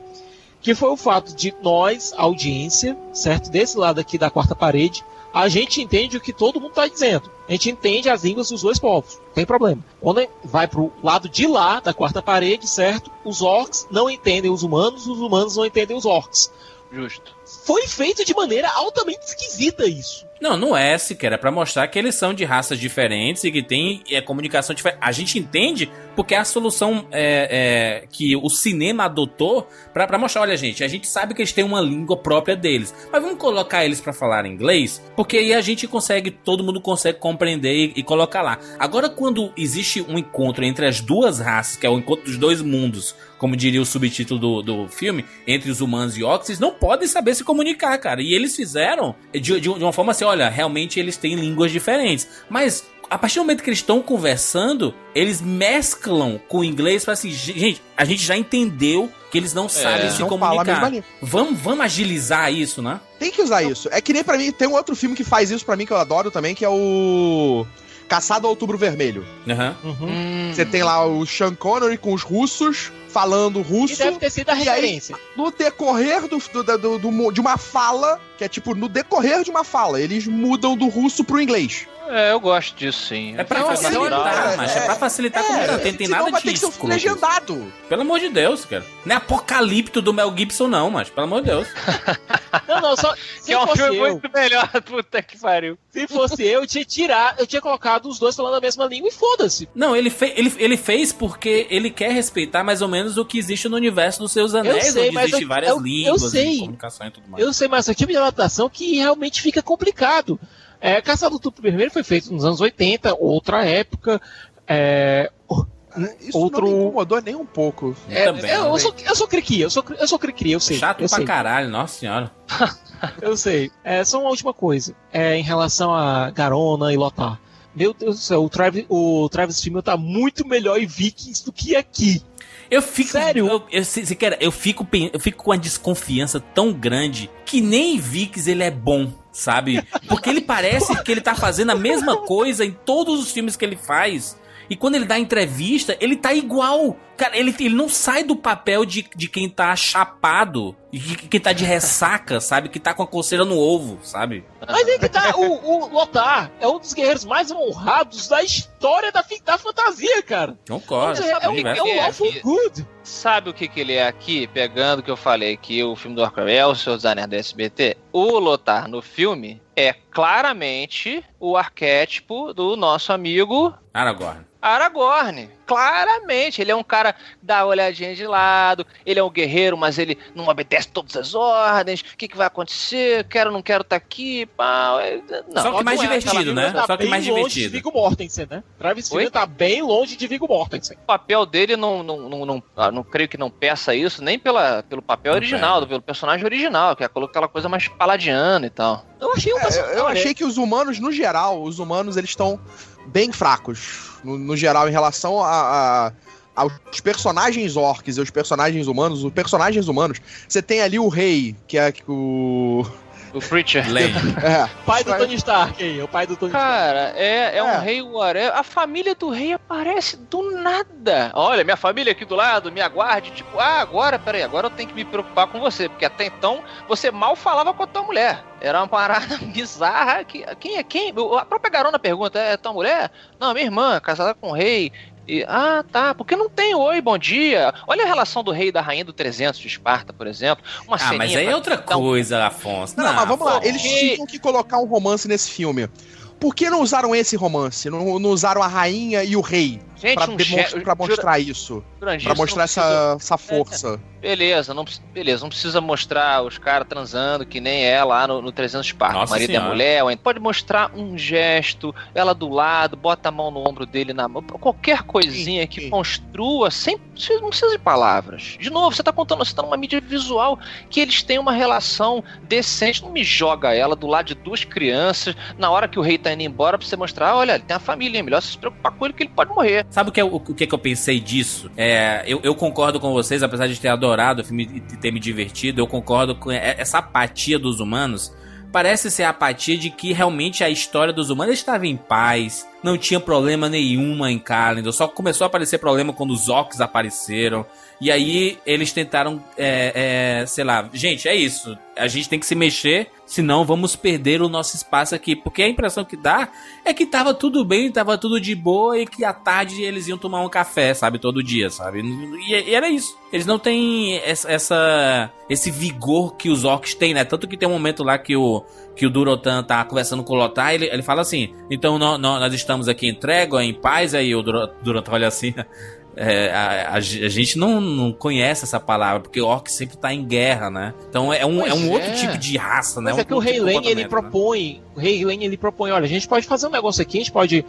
Que foi o fato de nós, audiência, certo? Desse lado aqui da quarta parede, a gente entende o que todo mundo está dizendo. A gente entende as línguas dos dois povos. Não tem problema. Quando vai pro lado de lá, da quarta parede, certo? Os orcs não entendem os humanos, os humanos não entendem os orcs. Justo. Foi feito de maneira altamente esquisita isso. Não, não é, Siqueira. É pra mostrar que eles são de raças diferentes e que tem é, comunicação diferente. A gente entende porque é a solução é, é, que o cinema adotou pra, pra mostrar. Olha, gente, a gente sabe que eles têm uma língua própria deles. Mas vamos colocar eles pra falar inglês, porque aí a gente consegue, todo mundo consegue compreender e, e colocar lá. Agora, quando existe um encontro entre as duas raças, que é o encontro dos dois mundos, como diria o subtítulo do, do filme, entre os humanos e eles não podem saber se comunicar, cara. E eles fizeram de, de, de uma forma assim, olha, realmente eles têm línguas diferentes. Mas a partir do momento que eles estão conversando, eles mesclam com o inglês para assim, gente, a gente já entendeu que eles não sabem se Não comunicar. Vamos, vamos agilizar isso, né? Tem que usar isso. É que nem pra mim, tem um outro filme que faz isso pra mim que eu adoro também, que é o Caçado ao Outubro Vermelho. Aham. Hum. Você tem lá o Sean Connery com os russos falando E russo. deve ter sido a E aí- referência. No decorrer do, do, do- do- de uma fala, que é tipo, no decorrer de uma fala, eles mudam do russo pro inglês. É, eu gosto disso sim. É pra Então, facilitar, mas é, é- pra facilitar como não tem, tem nada vai ter de ser um legendado. Pelo amor de Deus, cara. Não é apocalipto do Mel Gibson, não, mas pelo amor de Deus. Não, não, só. Se Que é um fosse filme eu, muito melhor, puta que pariu. se fosse eu, eu tinha tirar, eu tinha colocado os dois falando a mesma língua e foda-se. Não, ele, fe ele, ele fez porque ele quer respeitar mais ou menos o que existe no universo dos seus anéis, sei, onde mas existe eu- várias eu- eu línguas, sei. e comunicação e tudo mais. Eu sei, mas é o tipo de adaptação que realmente fica complicado. É, Caçado do Tupo Vermelho foi feito nos anos 80, outra época. É, Isso Outro- não me incomodou nem um pouco. é, também, eu, também. sou, eu sou criqui, eu sou, cri- eu sou criqui, eu sei. Chato eu pra sei. caralho, nossa senhora. Eu sei. É, só uma última coisa. É, em relação a Garona e Lotar. meu Deus do céu, o Travis, o Travis Fimmel tá muito melhor em Vikings do que aqui. Eu fico. Sério? Eu, eu, se- se quer- eu fico, eu fico com uma desconfiança tão grande que nem em Vix ele é bom, sabe? Porque ele parece que ele tá fazendo a mesma coisa em todos os filmes que ele faz. E quando ele dá entrevista, ele tá igual. Cara, ele, ele não sai do papel de, de quem tá chapado, de quem tá de ressaca, sabe? Que tá com a coceira no ovo, sabe? Mas aí que tá, o, o Lothar é um dos guerreiros mais honrados da história da, da fantasia, cara. Concordo. É, é, um, Universo. é um lawful good. Sabe o que, que ele é aqui? Pegando o que eu falei que o filme do Warcraft é o Senhor dos Anéis do SBT. O Lothar no filme é claramente o arquétipo do nosso amigo Aragorn. Aragorn. Claramente. Ele é um cara que dá olhadinha de lado, ele é um guerreiro, mas ele não obedece todas as ordens. O que, que vai acontecer? Quero, não quero estar aqui. Pá. é- Não. Só que mais é, divertido, né? Tá Só que mais longe divertido. de Viggo Mortensen, né? Travis? Fimmel tá bem longe de Viggo Mortensen. o papel dele não, não, não, não, ah, não creio que não peça isso, nem pela, pelo papel Não original, pega. pelo personagem original, que é aquela coisa mais paladiana e tal. Eu achei um É, eu achei que os humanos, no geral, os humanos eles estão bem fracos. No, no geral, em relação a, a- aos personagens orcs e os personagens humanos, os personagens humanos, você tem ali o rei, que é o. O Preacher. Lane. É, pai do Tony Stark aí, o pai do Tony Stark. Cara, é, é, É. um rei whatever. A família do rei aparece do nada. Olha, minha família aqui do lado, me aguarde. Tipo, ah, agora, peraí, agora eu tenho que me preocupar com você. Porque até então você mal falava com a tua mulher. Era uma parada bizarra. Que, quem é quem? A própria garona pergunta: é tua mulher? Não, minha irmã, casada com o rei. E, ah, tá. Porque não tem oi, bom dia. Olha a relação do rei e da rainha do 300 de Esparta, por exemplo. Uma Ah, mas aí é outra um- coisa, Afonso. Não, mas vamos lá, eles tinham que colocar um romance nesse filme. Por que não usaram esse romance? Não, não usaram a rainha e o rei Gente, pra, um demonstra- pra mostrar isso? Pra mostrar precisa- essa, essa força. Beleza, não, precisa- beleza, não precisa mostrar os caras transando que nem é lá no, no 300 Sparta. Nossa marido Senhora. e a mulher. ou- Pode mostrar um gesto, ela do lado, bota a mão no ombro dele na mão. Qualquer coisinha Sim, que sim. construa, sem, você não precisa de palavras. De novo, você tá contando, você tá numa mídia visual que eles têm uma relação decente. Não me joga ela do lado de duas crianças, na hora que o rei tá indo embora, pra você mostrar, olha, ele tem a família, é melhor você se preocupar com ele que ele pode morrer. Sabe o que, é, o, o que, é que eu pensei disso? É, eu, eu concordo com vocês, apesar de ter adorado o filme e ter me divertido, eu concordo com essa apatia dos humanos. Parece ser a apatia de que realmente a história dos humanos estava em paz, não tinha problema nenhuma em Kalendor, só começou a aparecer problema quando os orcs apareceram. E aí eles tentaram, é, é, sei lá, gente, é isso. A gente tem que se mexer, senão vamos perder o nosso espaço aqui. Porque a impressão que dá é que tava tudo bem, tava tudo de boa e que à tarde eles iam tomar um café, sabe, todo dia, sabe? E, e era isso. Eles não têm essa, essa- esse vigor que os orcs têm, né? Tanto que tem um momento lá que o que o Durotan tá conversando com o Lothar, ele, ele fala assim: "Então nó- nó- nós estamos aqui em trégua, em paz". Aí o Durotan olha assim, é, a, a- a gente não, não conhece essa palavra, porque o orc sempre tá em guerra, né? Então é um, Pois é um outro é. tipo de raça, né? Mas Um é que o Rei tipo Lane ele né? propõe, o Rei Lane ele propõe, olha, a gente pode fazer um negócio aqui, a gente pode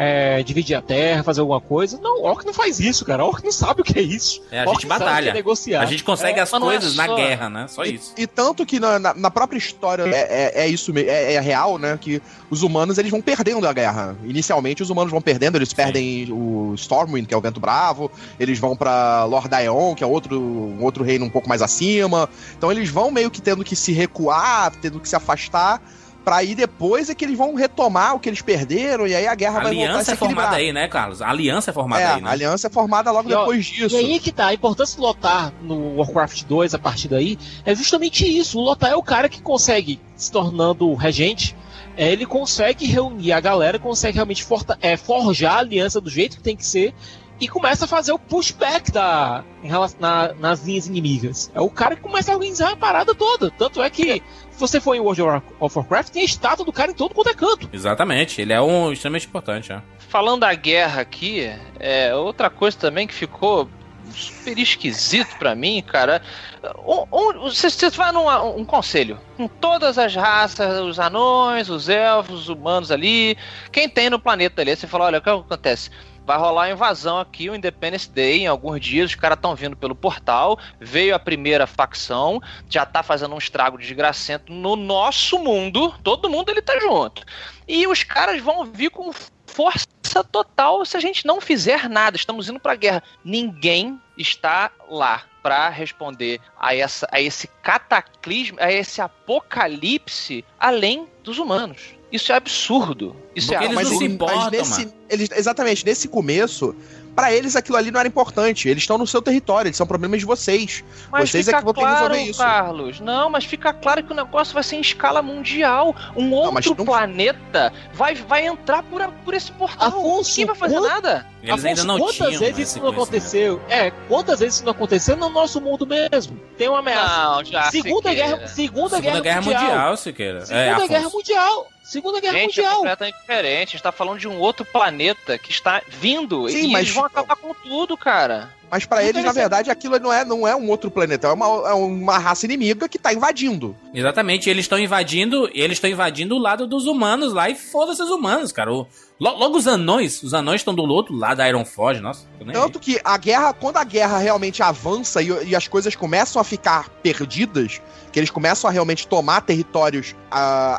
é, dividir a terra, fazer alguma coisa. Não, o Orc não faz isso, cara. O Orc não sabe o que é isso. É, a Orc gente sabe o que batalha. é negociar. A gente consegue É, as é coisas na só- guerra, né? Só E- isso. E, tanto que na, na- na própria história é, é, é isso mesmo, é, é real, né? Que os humanos eles vão perdendo a guerra. Inicialmente os humanos vão perdendo, eles perdem o Stormwind, que é o vento bravo, eles vão pra Lordaeon, que é outro, um outro reino um pouco mais acima. Então eles vão meio que tendo que se recuar, tendo que se afastar. Pra aí depois é que eles vão retomar o que eles perderam, e aí a guerra A vai voltar a aliança é formada aí, né, Carlos? A aliança é formada É, aí, né? a aliança é formada logo E, ó, depois disso. E aí que tá, a importância do Lotar no Warcraft 2, a partir daí, é justamente isso. O Lotar é o cara que consegue, se tornando regente, é, ele consegue reunir a galera, consegue realmente forta- é, forjar a aliança do jeito que tem que ser e começa a fazer o pushback da, em relação, na- nas linhas inimigas. É o cara que começa a organizar a parada toda. Tanto é que, se você for em World of Warcraft, tem a estátua do cara em todo quanto é canto. Exatamente, ele é um extremamente importante, é. Falando da guerra aqui, é outra coisa também que ficou super esquisito pra mim, cara. Um, um- você, você vai num um conselho com todas as raças, os anões, os elfos, os humanos ali, quem tem no planeta ali. Você fala, olha, o que acontece? Vai rolar a invasão aqui, o Independence Day, em alguns dias, os caras estão vindo pelo portal, veio a primeira facção, já tá fazendo um estrago desgracento no nosso mundo, todo mundo ele tá junto. E os caras vão vir com força total se a gente não fizer nada. Estamos indo pra guerra. Ninguém está lá para responder a, essa, a esse cataclismo, a esse apocalipse além dos humanos. Isso é absurdo. Isso Porque é eles mas, não se importam, mas nesse, mano. eles, exatamente, nesse começo, pra eles aquilo ali não era importante. Eles estão no seu território, eles são problemas de vocês. Mas Vocês é que vão ter que claro, resolver isso. Carlos. Não, mas fica claro que o negócio vai ser em escala mundial. Um outro mas não- planeta vai, vai entrar por, a- por esse portal. Afonso, Ninguém vai fazer nada. Eles Afonso, ainda não quantas tinham vezes isso não aconteceu? É, quantas vezes isso não aconteceu no nosso mundo mesmo? Tem uma ameaça. Não, já. Segunda Siqueira. guerra, segunda, Segunda Guerra Mundial, Siqueira. Segunda É, Guerra. Mundial. Segunda Guerra Gente, é Mundial. completamente diferente. A gente tá falando de um outro planeta que está vindo. Sim, e mas- eles vão acabar com tudo, cara. Mas pra Não eles, na verdade, aquilo não é, não é um outro planeta, é uma, é uma raça inimiga que tá invadindo. Exatamente, eles estão invadindo, eles estão invadindo o lado dos humanos lá e foda-se os humanos, cara. O- logo os anões, os anões estão do outro lado da Iron Forge, nossa. nem vi. Tanto que a guerra, quando a guerra realmente avança e, e as coisas começam a ficar perdidas, que eles começam a realmente tomar territórios ah,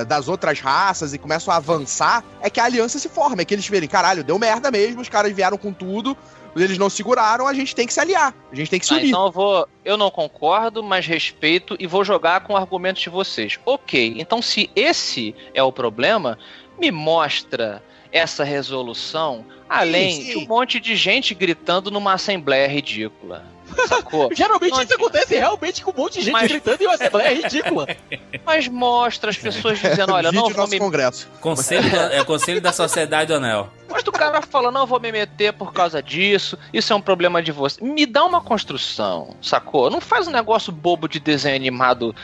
ah, das outras raças e começam a avançar, é que a aliança se forma, é que eles verem, caralho, deu merda mesmo, os caras vieram com tudo, eles não seguraram, a gente tem que se aliar, a gente tem que se Ah, unir. então eu vou. Eu não concordo, mas respeito e vou jogar com argumentos de vocês. Ok, então se esse é o problema, me mostra essa resolução além sim. de um monte de gente gritando numa assembleia ridícula. Sacou? Geralmente isso acontece realmente com um monte de gente Mas- gritando e uma assembleia ridícula. Mas mostra as pessoas dizendo, olha, não vou me congresso. Conselho da, é Conselho da Sociedade do Anel. Mas do cara fala, não vou me meter por causa disso, isso é um problema de você. Me dá uma construção, sacou? Não faz um negócio bobo de desenho animado,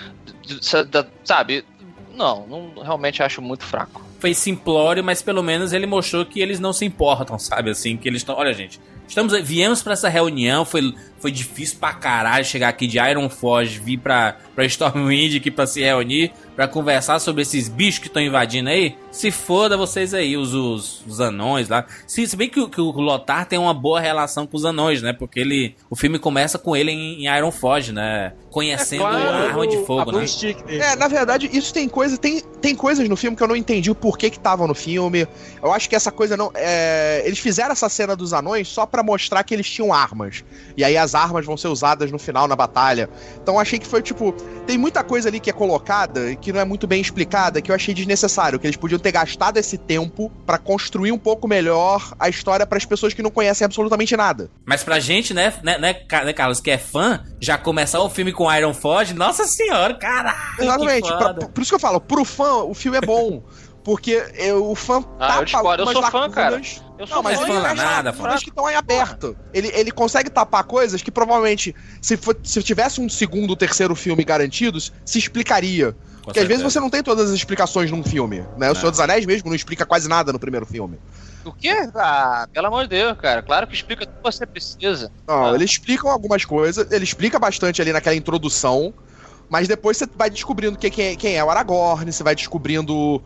sabe? Não, não realmente acho muito fraco. Foi simplório, mas pelo menos ele mostrou que eles não se importam, sabe? Assim, que eles estão. Olha, gente, estamos, viemos pra essa reunião, foi, foi difícil pra caralho chegar aqui de Iron Forge, vir pra, pra Stormwind aqui pra se reunir, pra conversar sobre esses bichos que estão invadindo aí. Se foda vocês aí, os, os, os anões lá. Se, se bem que, o- que o Lothar tem uma boa relação com os anões, né? Porque ele. O filme começa com ele em, em Iron Forge, né? Conhecendo É claro, a arma de A fogo, né? É, na verdade, isso tem coisa, tem, tem coisas no filme que eu não entendi o porquê que estavam no filme. Eu acho que essa coisa não. é, eles fizeram essa cena dos anões só pra mostrar que eles tinham armas. E aí as armas vão ser usadas no final na batalha. Então achei que foi tipo. Tem muita coisa ali que é colocada e que não é muito bem explicada, que eu achei desnecessário. Que eles podiam ter gastado esse tempo pra construir um pouco melhor a história pras pessoas que não conhecem absolutamente nada. Mas pra gente, né, né, né, né, Carlos, que é fã, já começar o filme com Iron Forge, nossa senhora, caralho. Exatamente. pra- por isso que eu falo, pro fã, o filme é bom. Porque é, o fã Ah, eu discordo, eu algumas sou fã, cara. Eu sou Não, mas fã fecha nada, fã. que estão em aberto. Ele, ele consegue tapar coisas que provavelmente, se, for- se tivesse um segundo ou terceiro filme garantidos, se explicaria. Com Porque às vezes certeza. você não tem todas as explicações num filme, né? O É. Senhor dos Anéis mesmo não explica quase nada no primeiro filme. O quê? Ah, pelo amor de Deus, cara. Claro que explica tudo que você precisa. Não, Ah. eles explicam algumas coisas, ele explica bastante ali naquela introdução, mas depois você vai descobrindo que- quem, é- quem é o Aragorn, você vai descobrindo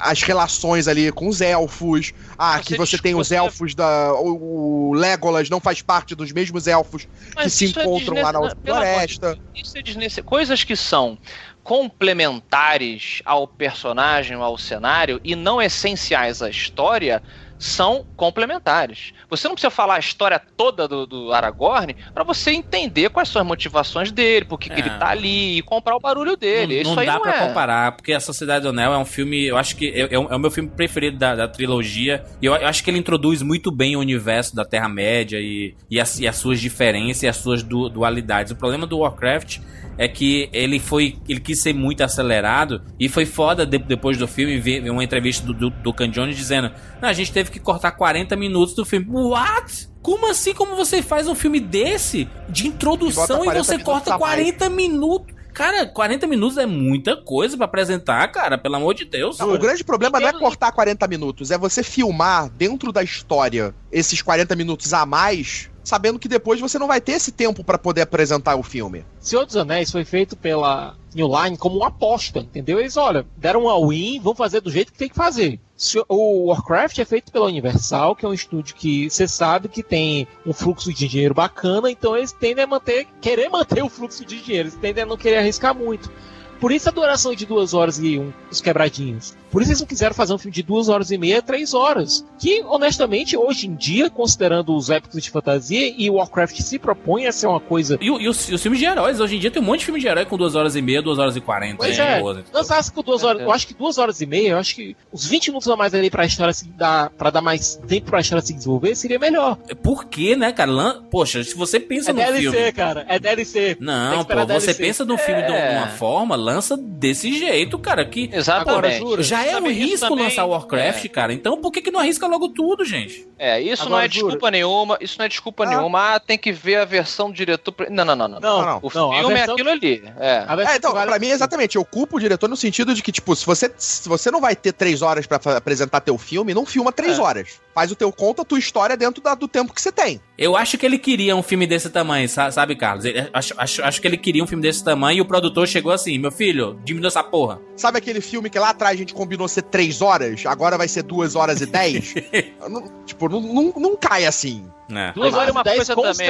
as relações ali com os elfos. Ah, Você que você tem os elfos da. O, o Legolas não faz parte dos mesmos elfos que se é encontram lá na floresta. Isso é desnecessário. Coisas que são complementares ao personagem, ao cenário, e não essenciais à história, são complementares. Você não precisa falar a história toda do, do Aragorn pra você entender quais são as motivações dele, por que que É. ele tá ali e comprar o barulho dele. Não, Isso não aí dá pra é. comparar, porque A Sociedade do Anel é um filme, eu acho que é, é o é o meu filme preferido da, da trilogia. E eu, eu acho que ele introduz muito bem o universo da Terra-média e, e, as, e as suas diferenças e as suas du- dualidades. O problema do Warcraft é que ele foi. Ele quis ser muito acelerado e foi foda de- depois do filme ver, uma entrevista do, do, do Jones dizendo: Não, a gente teve que cortar 40 minutos do filme. What? Como assim? Como você faz um filme desse? De introdução e, 40 você corta a mais. 40 minutos? Cara, 40 minutos é muita coisa pra apresentar, cara, pelo amor de Deus. Não, o grande problema não é cortar 40 minutos, é você filmar dentro da história esses 40 minutos a mais, sabendo que depois você não vai ter esse tempo pra poder apresentar o filme. Senhor dos Anéis foi feito pela New Line como uma aposta, entendeu? Eles, olha, deram uma win, vão fazer do jeito que tem que fazer. O Warcraft é feito pela Universal, que é um estúdio que você sabe que tem um fluxo de dinheiro bacana, então eles tendem a manter, querer manter o fluxo de dinheiro, eles tendem a não querer arriscar muito. Por isso a duração de duas horas e um, os quebradinhos. Por isso eles não quiseram fazer um filme de duas horas e meia, três horas. Que, honestamente, hoje em dia, considerando os épicos de fantasia e Warcraft se propõe a ser uma coisa. E, e os, os, filmes de heróis, hoje em dia tem um monte de filme de herói com duas horas e meia, duas horas e quarenta. Pois é. Sabe que duas horas, eu acho que duas horas e meia, eu acho que os 20 minutos a mais ali pra história se dar, pra dar mais tempo pra história se desenvolver, seria melhor. Por quê, né, cara? Poxa, se você pensa é no DLC, filme. É DLC, cara. É DLC. Não, pô, DLC. você pensa no filme é. de uma forma, lança desse jeito, cara. Que Exatamente. Agora, já é um risco também, lançar Warcraft, é. cara. Então por que, que não arrisca logo tudo, gente? É, isso Agora, não é desculpa nenhuma. Isso não é desculpa ah. nenhuma. Ah, tem que ver a versão do diretor. Não, não, não, não. Não, não. O não, filme é aquilo ali. É. é então, vale... pra mim, exatamente. Eu culpo o diretor no sentido de que, tipo, se você, se você não vai ter três horas pra apresentar teu filme, não filma três é. horas. Faz o teu conta, a tua história dentro da, do tempo que você tem. Eu acho que ele queria um filme desse tamanho, sabe, Carlos? acho, acho, acho que ele queria um filme desse tamanho e o produtor chegou assim: meu filho, diminua essa porra. Sabe aquele filme que lá atrás a gente combinou ser três horas, agora vai ser duas horas e dez? não, tipo, não, não, não cai assim. É. Duas horas uma coisa também.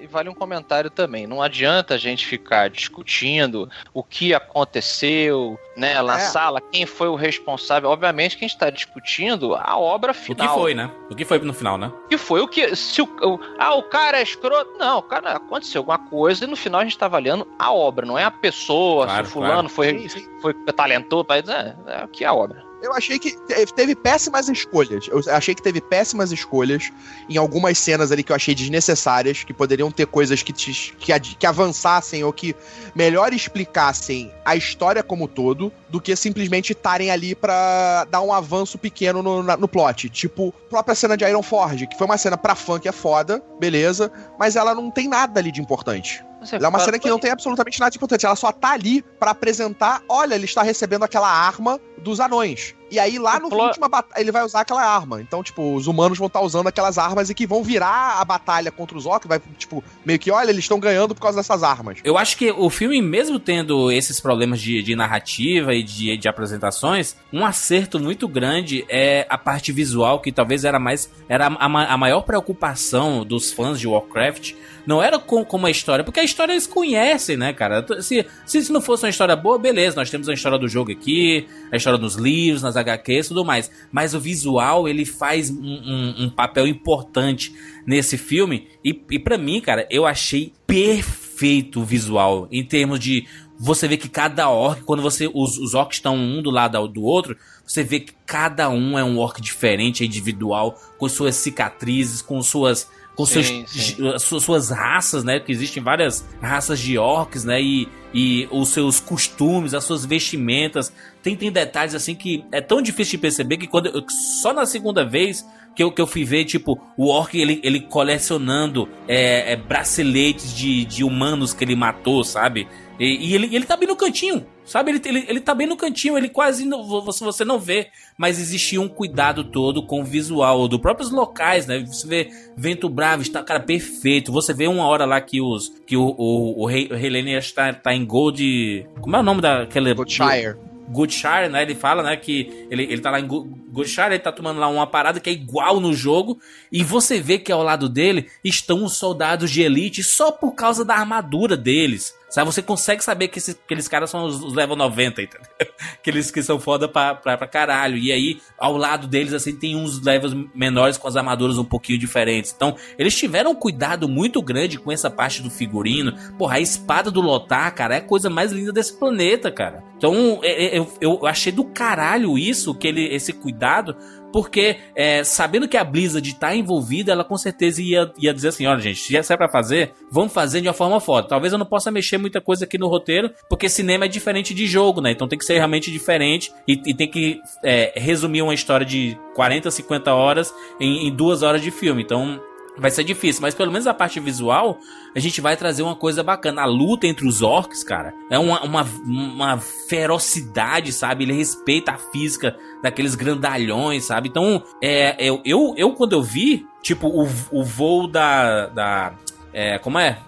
E vale um comentário também. Não adianta a gente ficar discutindo o que aconteceu, né, na é. sala, quem foi o responsável. Obviamente que a gente está discutindo a obra final. O que foi, né? O que foi no final, né? O que foi? O que. Se o, o ah, o cara é escroto. Não, o cara aconteceu alguma coisa e no final a gente está avaliando a obra, não é a pessoa, claro, se o fulano claro. foi, sim, sim. foi talentoso. É, é o que é a obra. Eu achei que teve péssimas escolhas. Eu achei que teve péssimas escolhas em algumas cenas ali que eu achei desnecessárias, que poderiam ter coisas que, te, que, que avançassem ou que melhor explicassem a história como todo, do que simplesmente estarem ali para dar um avanço pequeno no, na, no plot. Tipo, própria cena de Iron Forge, que foi uma cena pra fã que é foda, beleza, mas ela não tem nada ali de importante. Você ela é uma cena que não tem absolutamente nada de importante. Ela só tá ali para apresentar: olha, ele está recebendo aquela arma dos anões. E aí, lá no última batalha, ele vai usar aquela arma. Então, tipo, os humanos vão estar tá usando aquelas armas e que vão virar a batalha contra os orcs. Vai, tipo, meio que, olha, eles estão ganhando por causa dessas armas. Eu acho que o filme, mesmo tendo esses problemas de, de narrativa e de, de apresentações, um acerto muito grande é a parte visual, que talvez era mais. Era a, a maior preocupação dos fãs de Warcraft não era com, com uma história, porque a história eles conhecem, né, cara? Se, se, se não fosse uma história boa, beleza, nós temos a história do jogo aqui, a história dos livros, nas HQs e tudo mais. Mas o visual, ele faz um, um, um papel importante nesse filme. E, e para mim, cara, eu achei perfeito o visual. Em termos de. Você vê que cada orc, quando você. Os, os orcs estão um do lado do outro, você vê que cada um é um orc diferente, é individual, com suas cicatrizes, com suas com sim, seus, sim. suas raças, né? Que existem várias raças de orcs, né? E, e os seus costumes, as suas vestimentas. Tem, tem detalhes assim que é tão difícil de perceber que quando eu, só na segunda vez que eu, que eu fui ver, tipo, o orc ele, ele colecionando é, é, braceletes de, de humanos que ele matou, sabe? E, e, ele, ele tá bem no cantinho, sabe? Ele, ele, ele tá bem no cantinho, ele quase não, você, você não vê. Mas existia um cuidado todo com o visual do próprios locais, né? Você vê Vento Bravo, está, cara, perfeito. Você vê uma hora lá que, os, que o, o, o, Rei, o Helene está, tá em Gold. Como é o nome daquele. Goldshire. Goodshire, né? Ele fala, né, que ele, ele tá lá em Goodshire, ele tá tomando lá uma parada que é igual no jogo, e você vê que ao lado dele estão os soldados de elite só por causa da armadura deles. Sabe, você consegue saber que esses, aqueles caras são os, os level 90, entendeu? Aqueles que são foda pra, pra, pra, caralho. E aí, ao lado deles, assim, tem uns levels menores com as armaduras um pouquinho diferentes. Então, eles tiveram um cuidado muito grande com essa parte do figurino. Porra, a espada do Lotar, cara, é a coisa mais linda desse planeta, cara. Então, é, é, eu, eu achei do caralho isso, que ele, esse cuidado, porque é, sabendo que a Blizzard está envolvida, ela com certeza ia, ia dizer assim: olha, gente, se é para fazer, vamos fazer de uma forma foda. Talvez eu não possa mexer muita coisa aqui no roteiro, porque cinema é diferente de jogo, né? Então tem que ser realmente diferente e, e tem que é, resumir uma história de 40, 50 horas em, em duas horas de filme. Então vai ser difícil, mas pelo menos a parte visual a gente vai trazer uma coisa bacana. A luta entre os orcs, cara, é uma, uma, uma ferocidade, sabe? Ele respeita a física daqueles grandalhões, sabe? Então, é, eu, eu, eu quando eu vi, tipo, o, o voo da. da é, como é?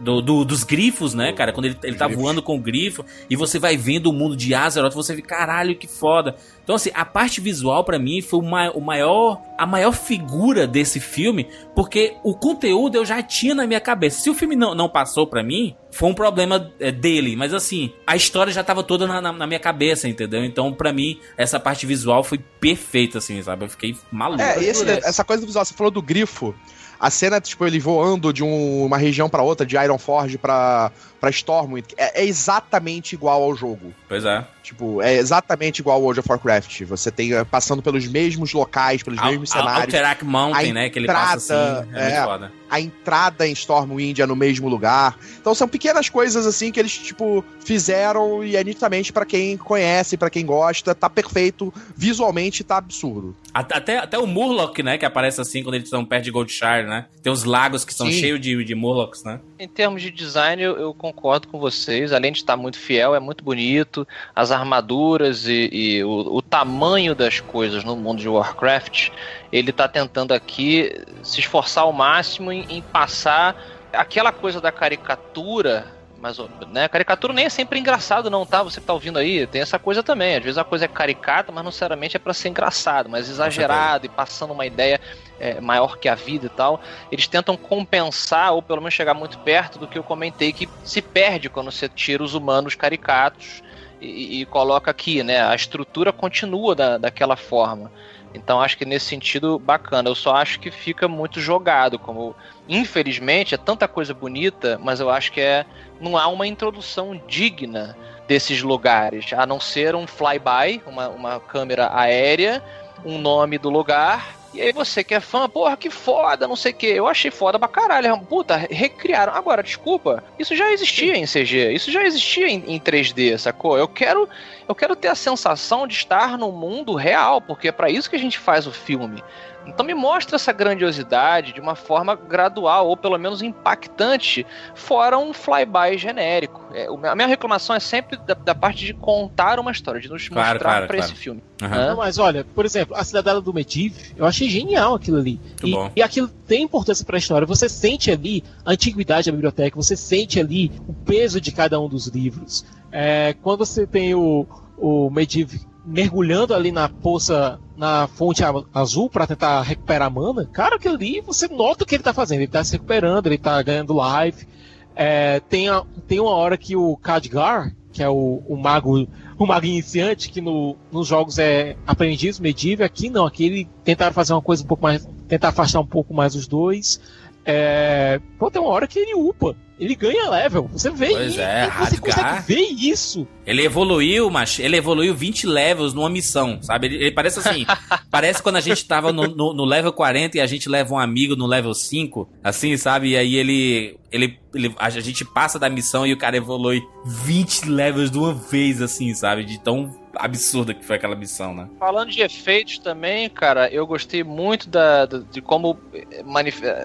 Do, do, dos grifos, né, cara? Quando ele, ele tá voando com o grifo e você vai vendo o mundo de Azeroth, você vê, caralho, que foda. Então, assim, a parte visual para mim foi o, ma o maior, a maior figura desse filme, porque o conteúdo eu já tinha na minha cabeça. Se o filme não, não passou para mim, foi um problema é, dele, mas assim, a história já tava toda na, na, na minha cabeça, entendeu? Então, para mim, essa parte visual foi perfeita, assim, sabe? Eu fiquei maluco. É, esse, essa coisa do visual, você falou do grifo. A cena, tipo, ele voando de um, uma região para outra, de Ironforge pra, pra Stormwind, é, é, exatamente igual ao jogo. Pois é. Tipo, é exatamente igual ao World of Warcraft. Você tem uh, passando pelos mesmos locais, pelos Al mesmos cenários. Alterac Mountain, né? Que ele passa assim. É, é foda. A entrada em Stormwind é no mesmo lugar. Então são pequenas coisas assim que eles, tipo, fizeram e é nitidamente para quem conhece, para quem gosta, tá perfeito. Visualmente tá absurdo. Até, até o Murloc, né? Que aparece assim quando eles estão perto de Goldshire, né? Tem os lagos que são Sim. cheios de, de Murlocs, né? Em termos de design, eu, eu concordo com vocês. Além de estar muito fiel, é muito bonito. As armaduras e, e o, o, tamanho das coisas no mundo de Warcraft, ele está tentando aqui se esforçar ao máximo em, em passar aquela coisa da caricatura mas né, caricatura nem é sempre engraçado não, tá? Você que tá ouvindo aí, tem essa coisa também. Às vezes a coisa é caricata, mas não necessariamente é para ser engraçado, mas exagerado e passando uma ideia é, maior que a vida e tal. Eles tentam compensar, ou pelo menos chegar muito perto do que eu comentei, que se perde quando você tira os humanos caricatos e, e coloca aqui, né? A estrutura continua da, daquela forma. Então acho que nesse sentido bacana. Eu só acho que fica muito jogado, como infelizmente é tanta coisa bonita, mas eu acho que é não há uma introdução digna desses lugares, a não ser um flyby, uma, uma câmera aérea, um nome do lugar e aí você que é fã, porra, que foda, não sei o que. Eu achei foda pra caralho. Puta, recriaram. Agora, desculpa, isso já existia em CG, isso já existia em, em 3D, sacou? Eu quero, eu quero ter a sensação de estar no mundo real, porque é para isso que a gente faz o filme. Então me mostra essa grandiosidade de uma forma gradual, ou pelo menos impactante, fora um flyby genérico. É, a minha reclamação é sempre da, da, parte de contar uma história, de nos claro, mostrar claro, para claro. esse filme. Uhum. Não, mas olha, por exemplo, a Cidadela do Medivh, eu achei genial aquilo ali. E, e, aquilo tem importância para a história. Você sente ali a antiguidade da biblioteca, você sente ali o peso de cada um dos livros. É, quando você tem o, o Medivh mergulhando ali na poça, na fonte azul para tentar recuperar mana, cara, aquilo ali você nota o que ele tá fazendo. Ele tá se recuperando, ele tá ganhando life. É, tem, a, tem uma hora que o Khadgar, que é o, o mago o mago iniciante, que no, nos jogos é aprendiz, medível, aqui não, aqui ele tentaram fazer uma coisa um pouco mais. tentar afastar um pouco mais os dois. É, pô, tem uma hora que ele upa ele ganha level. Você vê pois isso. É, você consegue ver isso. Ele evoluiu, mas ele evoluiu 20 levels numa missão, sabe? Ele, ele parece assim. parece quando a gente tava no, no, no, level 40 e a gente leva um amigo no level 5, assim, sabe? E aí ele. Ele, ele, a gente passa da missão e o cara evolui 20 levels de uma vez, assim, sabe? De tão absurda que foi aquela missão, né? Falando de efeitos também, cara, eu gostei muito da, de como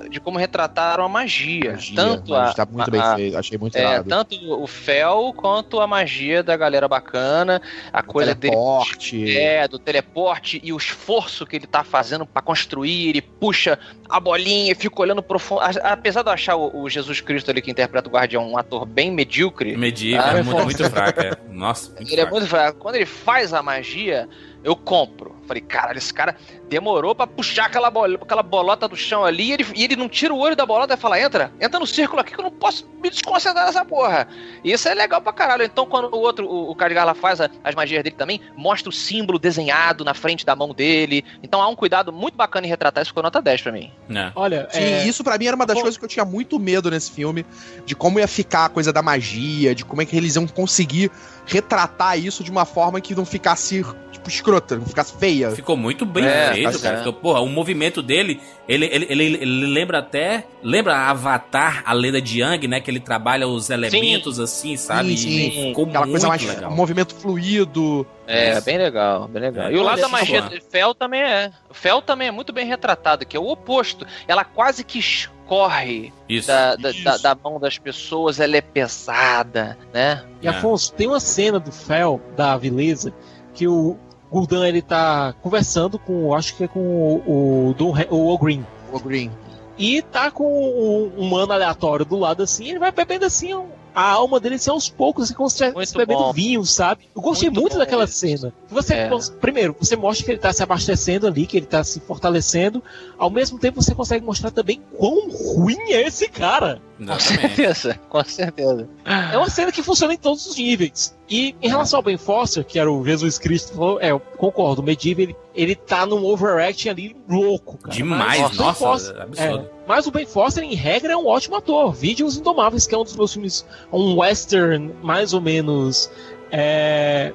de como retrataram a magia. magia tanto a, tá muito a, bem feito, achei muito é, Tanto o Fel quanto a magia da galera bacana, a o coisa teleporte. dele. É, do teleporte e o esforço que ele tá fazendo para construir, ele puxa a bolinha e fica olhando profundo. Apesar de eu achar o, o, Jesus Cristo ali que interpreta o Guardião um ator bem medíocre. Medíocre, ah, é muito, muito fraco, é. Nossa. Ele fraco. é muito fraco. Quando ele faz a magia, eu compro. Falei, caralho, esse cara demorou para puxar aquela, bol aquela bolota do chão ali e ele, e ele não tira o olho da bolota e fala: entra, entra no círculo aqui que eu não posso me desconcentrar nessa porra. E isso é legal pra caralho. Então, quando o outro, o, o Cardigala faz a, as magias dele também, mostra o símbolo desenhado na frente da mão dele. Então há um cuidado muito bacana em retratar isso, ficou nota 10 pra mim. É. Olha, Sim, é... isso para mim era uma das Bom... coisas que eu tinha muito medo nesse filme, de como ia ficar a coisa da magia, de como é que eles iam conseguir retratar isso de uma forma que não ficasse, tipo, escrota, não ficasse feia. Ficou muito bem é, feito, cara. Ficou, porra, o movimento dele, ele, ele, ele, ele, lembra até. Lembra Avatar, a lenda de Yang, né? Que ele trabalha os elementos sim. assim, sabe? Sim, sim. Ficou Aquela coisa mais. Legal. Um movimento fluido. É, bem legal, bem legal. É, e o lado da magia do Fel também é. O Fel também é muito bem retratado, que é o oposto. Ela quase que corre da, da, da, da, mão das pessoas, ela é pesada, né? E Afonso, tem uma cena do Fel, da Vileza, que o Gul'dan ele tá conversando com, acho que é com o, o, o, o Green. O Green. E tá com um, um mano aleatório do lado assim, ele vai bebendo assim a alma dele assim, aos poucos, assim, como se estivesse bebendo bom. vinho, sabe? Eu gostei muito, muito daquela isso. cena. Você, é. primeiro, você mostra que ele tá se abastecendo ali, que ele tá se fortalecendo, ao mesmo tempo você consegue mostrar também quão ruim é esse cara. Com certeza, com certeza. É uma cena que funciona em todos os níveis. E em relação ao Ben Foster, que era o Jesus Cristo, é, eu concordo, o Medivh, ele, ele tá num overacting ali louco, cara. Demais, mas, nossa, Foster, é absurdo. É, mas o Ben Foster, em regra, é um ótimo ator. Vídeo Os Indomáveis, que é um dos meus filmes, um western mais ou menos é,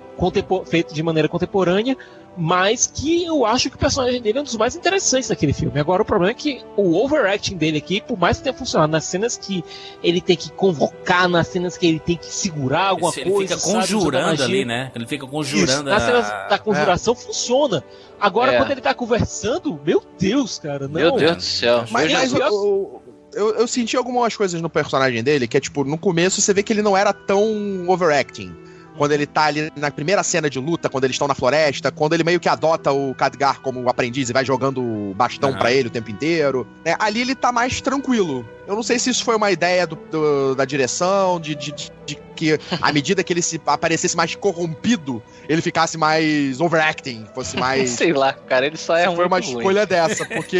feito de maneira contemporânea, mas que eu acho que o personagem dele é um dos mais interessantes daquele filme. Agora, o problema é que o overacting dele aqui, por mais que tenha funcionado nas cenas que ele tem que convocar, nas cenas que ele tem que segurar alguma ele coisa. Ele fica conjurando ali, né? Ele fica conjurando. Isso, nas cenas da conjuração é. funciona. Agora, é. quando ele tá conversando, meu Deus, cara. Não. Meu Deus do céu. Mas, mas eu, eu, eu senti algumas coisas no personagem dele que é tipo, no começo você vê que ele não era tão overacting quando ele tá ali na primeira cena de luta, quando eles estão na floresta, quando ele meio que adota o Khadgar como aprendiz e vai jogando bastão uhum. para ele o tempo inteiro. Né? Ali ele tá mais tranquilo. Eu não sei se isso foi uma ideia do, do, da direção, de, de, de, de que à medida que ele se aparecesse mais corrompido, ele ficasse mais overacting, fosse mais. sei lá, cara, ele só é um. Foi uma escolha ruim. dessa, porque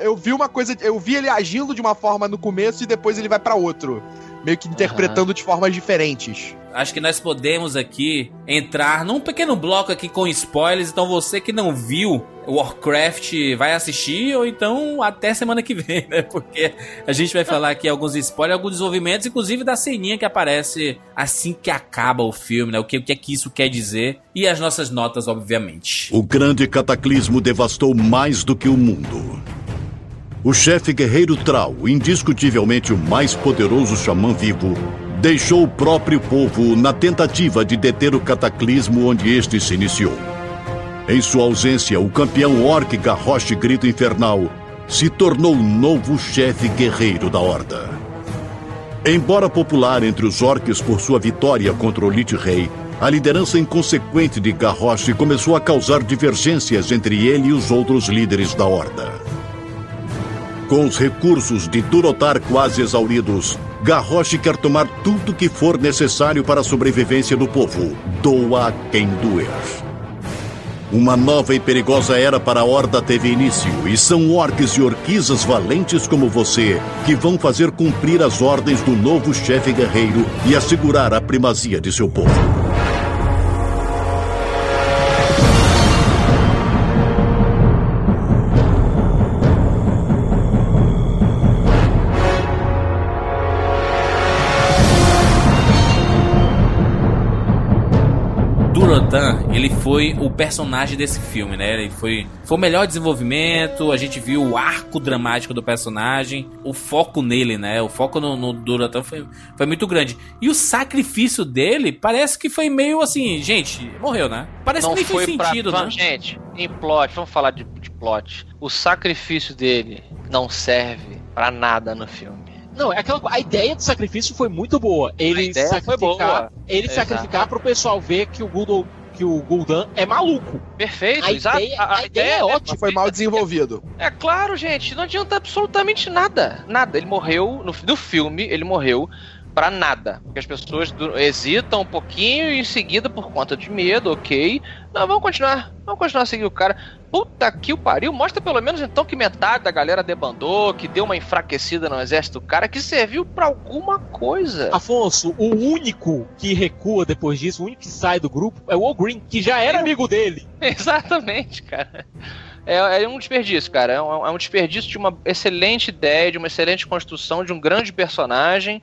eu vi uma coisa, eu vi ele agindo de uma forma no começo e depois ele vai para outro meio que interpretando uhum. de formas diferentes. Acho que nós podemos aqui entrar num pequeno bloco aqui com spoilers. Então você que não viu Warcraft vai assistir ou então até semana que vem, né? Porque a gente vai falar aqui alguns spoilers, alguns desenvolvimentos, inclusive da ceninha que aparece assim que acaba o filme, né? O que, o que é que isso quer dizer e as nossas notas, obviamente. O grande cataclismo devastou mais do que o mundo. O chefe guerreiro Trau, indiscutivelmente o mais poderoso xamã vivo, deixou o próprio povo na tentativa de deter o cataclismo onde este se iniciou. Em sua ausência, o campeão orc Garrosh Grito Infernal se tornou o novo chefe guerreiro da Horda. Embora popular entre os orcs por sua vitória contra o Lich Rei, a liderança inconsequente de Garrosh começou a causar divergências entre ele e os outros líderes da Horda. Com os recursos de Durotar quase exauridos, Garrosh quer tomar tudo que for necessário para a sobrevivência do povo, doa quem doer. Uma nova e perigosa era para a Horda teve início, e são orques e orquisas valentes como você que vão fazer cumprir as ordens do novo chefe guerreiro e assegurar a primazia de seu povo. Foi o personagem desse filme, né? Ele foi, foi o melhor desenvolvimento, a gente viu o arco dramático do personagem, o foco nele, né? O foco no, no Durotan foi, foi muito grande. E o sacrifício dele parece que foi meio assim, gente, morreu, né? Parece Não que nem foi fez sentido, pra... né? Gente, em plot, vamos falar de, de plot. O sacrifício dele não serve para nada no filme. Não, é aquela, a ideia do sacrifício foi muito boa. Ele sacrificar, ele Exato. sacrificar pro pessoal ver que o Google que o Gul'dan é maluco. Perfeito, a exato. Ideia, a, a, ideia, é, é ótima. Foi mal desenvolvido. É, é, claro, gente, não adianta absolutamente nada. Nada. Ele morreu, no, no filme, ele morreu para nada. Porque as pessoas hesitam um pouquinho e em seguida, por conta de medo, ok. Não, vamos continuar. Vamos continuar a seguir o cara. Puta que o pariu. Mostra pelo menos então que metade da galera debandou, que deu uma enfraquecida no exército do cara, que serviu para alguma coisa. Afonso, o único que recua depois disso, o único que sai do grupo é o Green, que já era amigo dele. Exatamente, cara. É, é, um desperdício, cara. É um, é um, desperdício de uma excelente ideia, de uma excelente construção, de um grande personagem.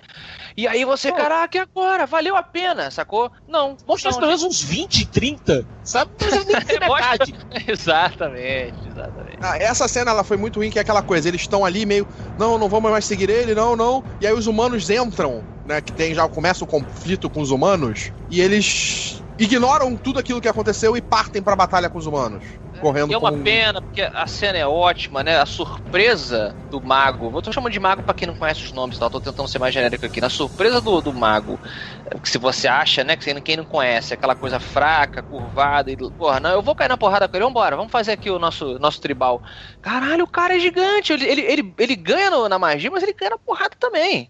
E aí você, Pô. caraca, e agora? Valeu a pena, sacou? Não. Mostra pelo menos uns 20, 30, sabe? Não nem metade. exatamente, exatamente. Ah, essa cena ela foi muito ruim, que é aquela coisa, eles estão ali meio, não, não vamos mais seguir ele, não, não. E aí os humanos entram, né? Que tem já começa o conflito com os humanos, e eles ignoram tudo aquilo que aconteceu e partem pra batalha com os humanos correndo. E é uma com... pena, porque a cena é ótima, né? A surpresa do mago. Eu tô chamando de mago para quem não conhece os nomes, tá? tô tentando ser mais genérico aqui. Na surpresa do, do mago, que se você acha, né, que quem não conhece, aquela coisa fraca, curvada, e. Porra, não, eu vou cair na porrada com ele, vambora, vamos fazer aqui o nosso, nosso tribal. Caralho, o cara é gigante, ele, ele, ele, ele ganha no, na magia, mas ele ganha na porrada também.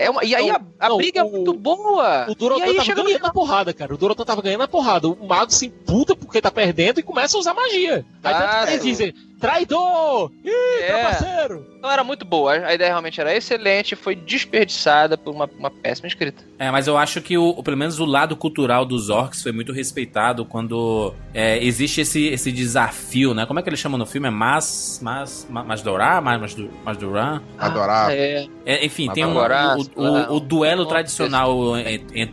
É uma, e aí a, a Não, briga é o- muito boa. O Durotan tava ganhando final. na porrada, cara. O Durotan tava ganhando na porrada. O mago se imputa porque tá perdendo e começa a usar magia. Aí Ah, tanto que eles dizem, traidor! Ih, É. trapaceiro! Então era muito boa. A ideia realmente era excelente, foi desperdiçada por uma, uma péssima escrita. É, mas eu acho que o, pelo menos o lado cultural dos orcs foi muito respeitado quando é, existe esse, esse desafio, né? Como é que eles chamam no filme? É Mas. Mas. Ma- Masdorá? Mas, Masdu- Masduran? Adorar. É, É, enfim, Mas tem um, o, o- o duelo tradicional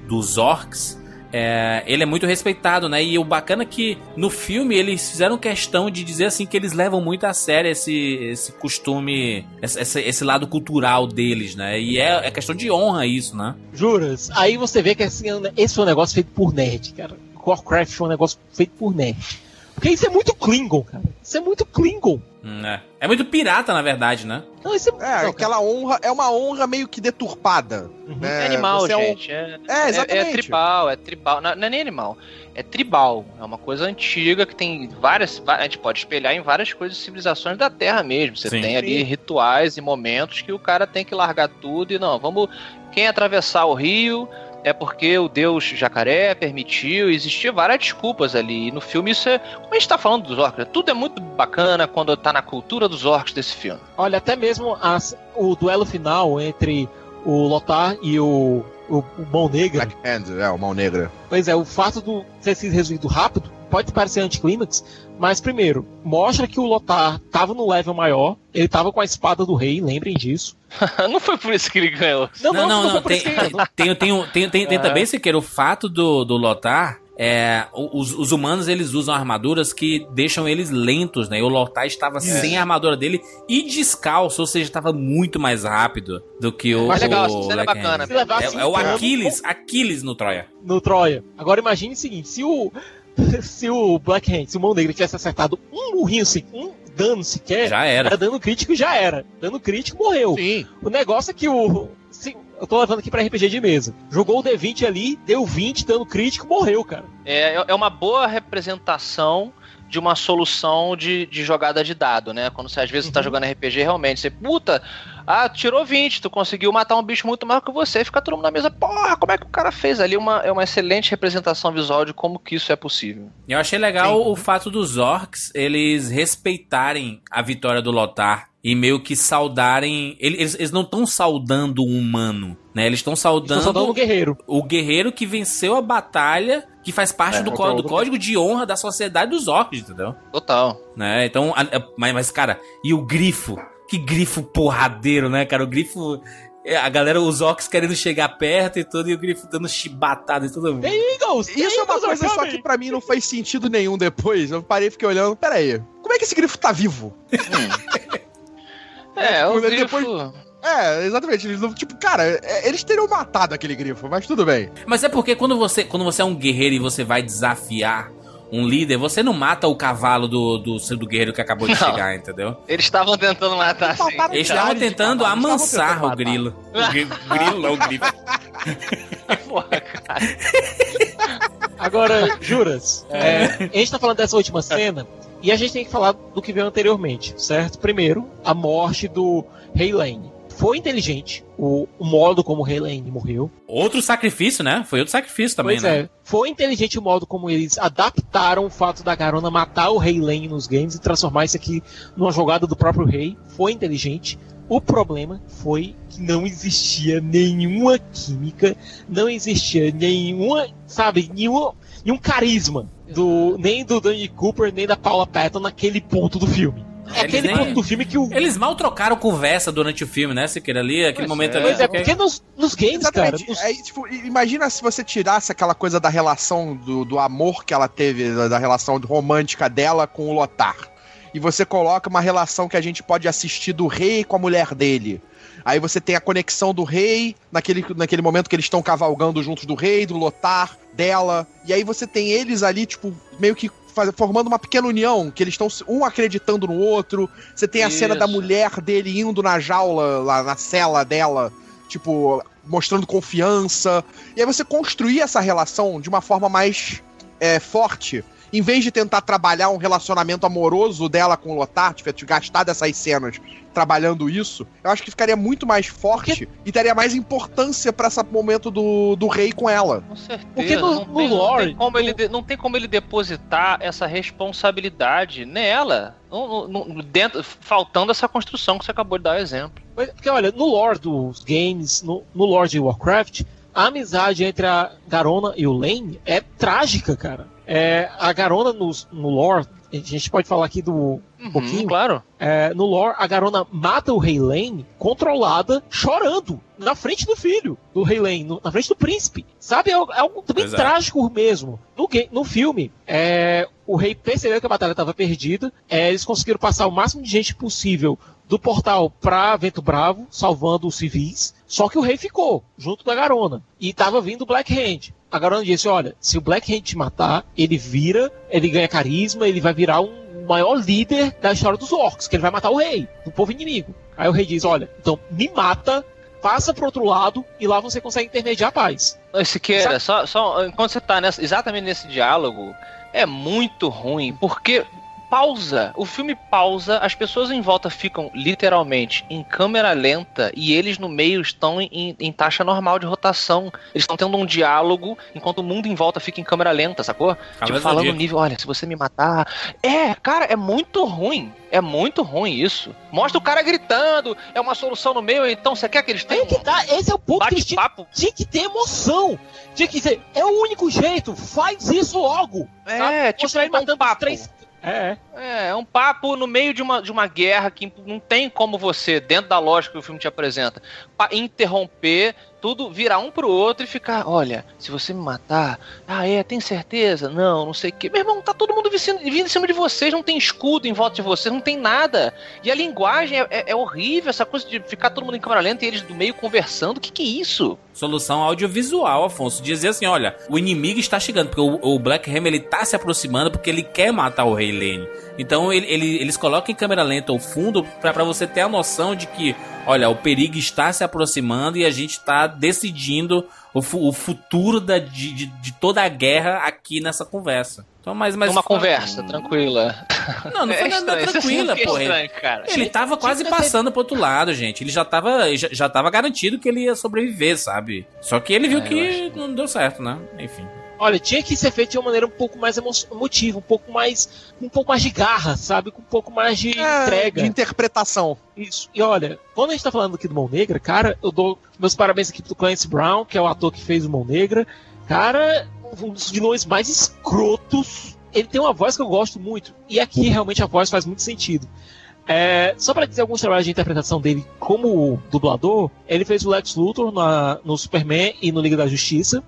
dos orcs. É, ele é muito respeitado, né? E o bacana é que no filme eles fizeram questão de dizer assim que eles levam muito a sério esse, esse costume, esse, esse- lado cultural deles, né? E é, é questão de honra isso, né? Juras? Aí você vê que assim, esse foi um negócio feito por nerd, cara. Warcraft foi um negócio feito por nerd. Porque isso é muito Klingon, cara. Isso é muito Klingon. É. É muito pirata, na verdade, né? Não, isso é, É, não, aquela honra, é uma honra meio que deturpada. né? é animal, Você é um- gente. É, É, é, exatamente. é tribal, é tribal. Não, não é nem animal. É tribal. É uma coisa antiga que tem várias. A gente pode espelhar em várias coisas, civilizações da Terra mesmo. Você Sim. tem ali Sim. rituais e momentos que o cara tem que largar tudo e não, vamos. Quem atravessar o rio é porque o deus jacaré permitiu, existia várias desculpas ali. E no filme isso é. Como a gente tá falando dos orcs, né? tudo é muito bacana quando tá na cultura dos orcs desse filme. Olha, até mesmo as- o duelo final entre o Lothar e o, o, o Mão Negra. Black Hand, é, o Mão Negra. Pois é, o fato do ter sido resolvido rápido pode parecer anticlímax, mas primeiro, mostra que o Lothar tava no level maior, ele tava com a espada do rei, lembrem disso. não foi por isso que ele ganhou. Não, Não, não, Tem, ele- tem, tem, tem, É. também, Siqueira, o fato do, do Lotar. É, os, os humanos eles usam armaduras que deixam eles lentos, né? E o Lotar estava sem a armadura dele e descalço, ou seja, estava muito mais rápido do que o. Mas legal, o é bacana. Levar É, é o Aquiles, Aquiles no Troia. no Troia. Agora imagine o seguinte, se o se o Black Hand, se o Mão Negra tivesse acertado um murrinho assim, um dano sequer, Já era. era dano crítico já era. Dano crítico morreu. Sim. O negócio é que o. se- eu tô levando aqui pra RPG de mesa. Jogou o D20 ali, deu 20, dano crítico, morreu, cara. É, é uma boa representação de uma solução de, de jogada de dado, né? Quando você às vezes tá jogando RPG, realmente, você, puta, ah, tirou 20, tu conseguiu matar um bicho muito maior que você, fica todo mundo na mesa, porra, como é que o cara fez ali? Uma, é uma excelente representação visual de como que isso é possível. Eu achei legal o fato dos orcs eles respeitarem a vitória do Lotar e meio que saudarem. Eles, eles não estão saudando o humano, né? Eles estão saudando, só dando um guerreiro. o guerreiro que venceu a batalha, que faz parte É, do, o do do- código de honra da sociedade dos orcs, entendeu? Total. Né? Então, a- a- mas, mas, cara, e o grifo? Que grifo porradeiro, né, cara? O grifo. é, A galera, os orcs querendo chegar perto e tudo, e o grifo dando chibatada e tudo. Eagles! Isso é uma coisa só que pra mim não faz sentido nenhum depois. Eu parei e fiquei olhando, peraí, como é que esse grifo tá vivo? É, o Depois- grifo... É, exatamente. Eles não, tipo, cara, é, eles teriam matado aquele grifo, mas tudo bem. Mas é porque quando você, quando você é um guerreiro e você vai desafiar um líder, você não mata o cavalo do, do, do guerreiro que acabou de Não. chegar, entendeu? Eles estavam tentando matar. Faltaram Eles estavam tentando estavam amansar tentando o grilo. O gri- grilo, não, o grifo. Porra, cara. Agora, juras, é, a gente tá falando dessa última cena e a gente tem que falar do que veio anteriormente, certo? Primeiro, a morte do Rei Lane. Foi inteligente o, o modo como o Rei Lane morreu. Outro sacrifício, né? Foi outro sacrifício também, pois né? é, foi inteligente o modo como eles adaptaram o fato da Garona matar o Rei Lane nos games e transformar isso aqui numa jogada do próprio rei. Foi inteligente. O problema foi que não existia nenhuma química, não existia nenhuma, sabe, nenhuma, nenhum carisma do nem do Danny Cooper nem da Paula Patton naquele ponto do filme. É Eles aquele nem- ponto do filme que o Eles mal trocaram conversa durante o filme, né, Siqueira? Ali, aquele Pois momento é. ali. Pois é, porque nos, nos games, cara, Exatamente. nos- Aí, tipo, imagina se você tirasse aquela coisa da relação do, do amor que ela teve, da, da relação romântica dela com o Lotar. E você coloca uma relação que a gente pode assistir do rei com a mulher dele. Aí você tem a conexão do rei, naquele, naquele momento que eles estão cavalgando juntos do rei, do Lotar, dela. E aí você tem eles ali, tipo, meio que faz- formando uma pequena união, que eles estão um acreditando no outro. Você tem a cena Isso. da mulher dele indo na jaula, lá na cela dela, tipo, mostrando confiança. E aí você construir essa relação de uma forma mais é, forte. Em vez de tentar trabalhar um relacionamento amoroso dela com o Lothar, tivesse gastado essas cenas trabalhando isso, eu acho que ficaria muito mais forte e teria mais importância para esse momento do, do rei com ela. Com certeza. Porque no- não, no tem, não, lore- tem como ele de- não tem como ele depositar essa responsabilidade nela. Não- não- não- dentro, faltando essa construção que você acabou de dar o exemplo. Porque, olha, no lore dos games, no, no lore de Warcraft, a amizade entre a Garona e o Lane é trágica, cara. É, a Garona no, no lore, a gente pode falar aqui do um pouquinho. Uhum, claro. É, no lore, a Garona mata o Rei Lane controlada, chorando, na frente do filho do Rei Lane, no- na frente do príncipe. Sabe? É algo, é algo também Exato. trágico mesmo. No, no filme, é, o rei percebeu que a batalha estava perdida, é, eles conseguiram passar o máximo de gente possível do portal pra Vento Bravo, salvando os civis. Só que o rei ficou, junto da Garona. E tava vindo o Black Hand. A Garona disse: Olha, se o Black Hand te matar, ele vira, ele ganha carisma, ele vai virar um maior líder da história dos orcs, que ele vai matar o rei, o povo inimigo. Aí o rei diz: Olha, então me mata, passa pro outro lado e lá você consegue intermediar a paz. Esse que era, só, só enquanto você tá nessa, exatamente nesse diálogo, é muito ruim, porque pausa, o filme pausa, as pessoas em volta ficam literalmente em câmera lenta e eles no meio estão em, em taxa normal de rotação. Eles estão tendo um diálogo enquanto o mundo em volta fica em câmera lenta, sacou? tipo, do falando no nível, olha, se você me matar. É, cara, é muito ruim. É muito ruim isso. Mostra o cara gritando, é uma solução no meio, então você quer que eles tenham que tá, esse é o ponto que bate-papo? tinha que ter emoção. Tinha que dizer, é o único jeito, faz isso logo. É, sabe? tipo, ele um matando papo. três. É, É, é um papo no meio de uma, de uma guerra que não tem como você, dentro da lógica que o filme te apresenta, interromper tudo, virar um pro outro e ficar, olha, se você me matar, ah é, tem certeza? Não, não sei o que. Meu irmão, tá todo mundo vindo, vindo em cima de vocês, não tem escudo em volta de vocês, não tem nada. E a linguagem é, é- é horrível, essa coisa de ficar todo mundo em câmera lenta e eles do meio conversando, o que que é isso? Solução audiovisual, Afonso. Dizer assim, olha, o inimigo está chegando, porque o, o Black Hammer ele tá se aproximando porque ele quer matar o Rei Lane. Então ele- ele- eles colocam em câmera lenta o fundo pra pra você ter a noção de que, olha, o perigo está se aproximando e a gente tá decidindo o, fu- o futuro da, de, de- de toda a guerra aqui nessa conversa. Então, mas, mas uma conversa tranquila. Não, não foi nada estranho, tranquila, é estranho, cara. Ele tava quase passando pro outro lado, gente. Ele já tava, já, já tava garantido que ele ia sobreviver, sabe? Só que ele viu É, eu que não deu certo, né? Enfim. Olha, tinha que ser feito de uma maneira um pouco mais emo- emotiva, um pouco mais, um pouco mais de garra, sabe? Com um pouco mais de É, entrega. de interpretação. Isso. E olha, quando a gente tá falando aqui do Mão Negra, cara, eu dou meus parabéns aqui pro Clancy Brown, que é o ator que fez o Mão Negra. Cara, um dos vilões mais escrotos. Ele tem uma voz que eu gosto muito. E aqui realmente a voz faz muito sentido. É, só para dizer alguns trabalhos de interpretação dele como dublador, ele fez o Lex Luthor na- no Superman e no Liga da Justiça.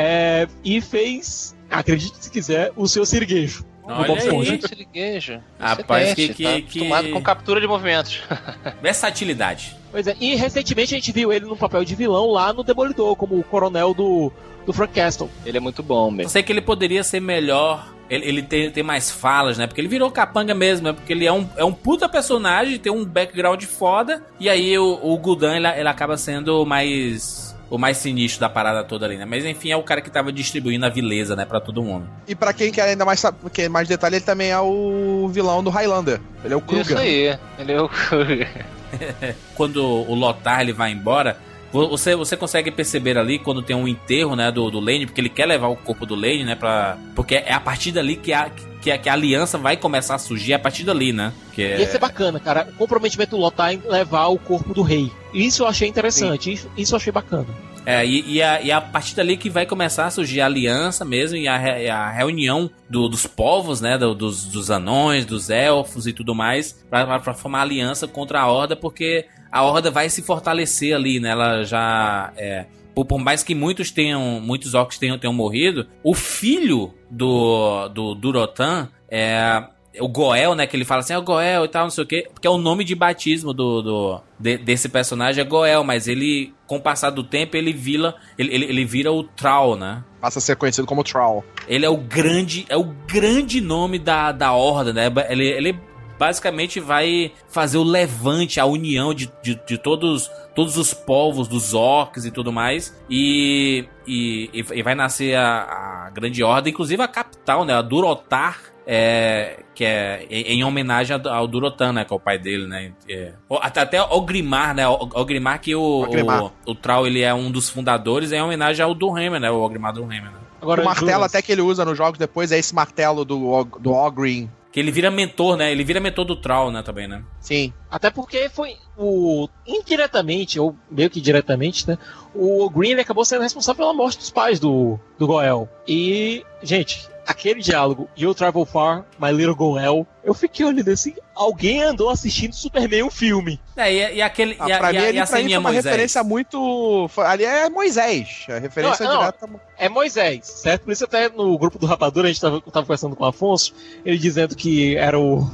É, e fez, acredite se quiser, o seu Siriguejo. no Olha aí. Gente, Siriguejo. Rapaz, Excelente, que- tá que- que- com captura de movimentos. Versatilidade. Pois é, e recentemente a gente viu ele no papel de vilão lá no Demolidor, como o coronel do, do Frank Castle. Ele é muito bom Eu mesmo. sei que ele poderia ser melhor. Ele, ele tem, tem mais falas, né? Porque ele virou capanga mesmo, né? Porque ele é um, é um puta personagem, tem um background foda. E aí o, o Gul'dan, ele, ele acaba sendo mais... O mais sinistro da parada toda ali, né? Mas enfim, é o cara que tava distribuindo a vileza, né? Pra todo mundo. E pra quem quer ainda mais, sab- quer mais detalhe, ele também é o vilão do Highlander. Ele é o Isso Kruger. aí. Ele é o quando o Lothar ele vai embora, vo- você, você consegue perceber ali quando tem um enterro, né, do, do Lane, porque ele quer levar o corpo do Lane, né, pra... Porque é a partir dali que a, que a, que a aliança vai começar a surgir, é a partir dali, né? Que é... Ia ser bacana, cara. O comprometimento do Lothar em levar o corpo do rei. Isso eu achei interessante, isso, isso eu achei bacana. É, e, e, a, e a partir dali que vai começar a surgir a aliança mesmo e a, e a reunião do- dos povos, né? do- dos, dos anões, dos elfos e tudo mais, pra formar aliança contra a Horda, porque a Horda vai se fortalecer ali, né? Ela já. É, por, mais que muitos tenham. Muitos orcs tenham, tenham morrido, o filho do, do Durotan é o Goel, né? Que ele fala assim, é o Goel e tal, não sei o quê. Porque é o nome de batismo do, do de- desse personagem é Goel, mas ele, com o passar do tempo, ele vira, ele, ele, ele vira o Troll, né? Passa a ser conhecido como Troll. Ele é o grande, é o grande nome da, da Horda, né? Ele, ele basicamente vai fazer o levante, a união de, de, de todos, todos os povos, dos orcs e tudo mais. E, e, e vai nascer a, a grande ordem, inclusive a capital, né? A Durotar é, que é em, em homenagem ao, Durotan, né? Que é o pai dele, né? É, até, até o Grimar, né? O, o Grimar que o, o, o, o Trau, ele é um dos fundadores, é em homenagem ao Durhammer, né? O Ogrimar Durhammer, né? Agora, o martelo até que ele usa nos jogos depois é esse martelo do, do Ogrin. Que ele vira mentor, né? Ele vira mentor do Troll, né? Também, né? Sim. Até porque foi o. indiretamente, ou meio que diretamente, né? O Green acabou sendo responsável pela morte dos pais do, do Goel. E, gente, aquele diálogo, You Travel Far, My Little Goel, eu fiquei olhando assim, alguém andou assistindo Superman o filme. É, e, e aquele. Ah, e a, pra e mim, a, ele, e a pra mim ceninha uma Moisés. referência muito. Ali é Moisés. A referência Não, não. direta. É Moisés, certo? Por isso até no grupo do Rapadura a gente tava, tava conversando com o Afonso, ele dizendo que era o.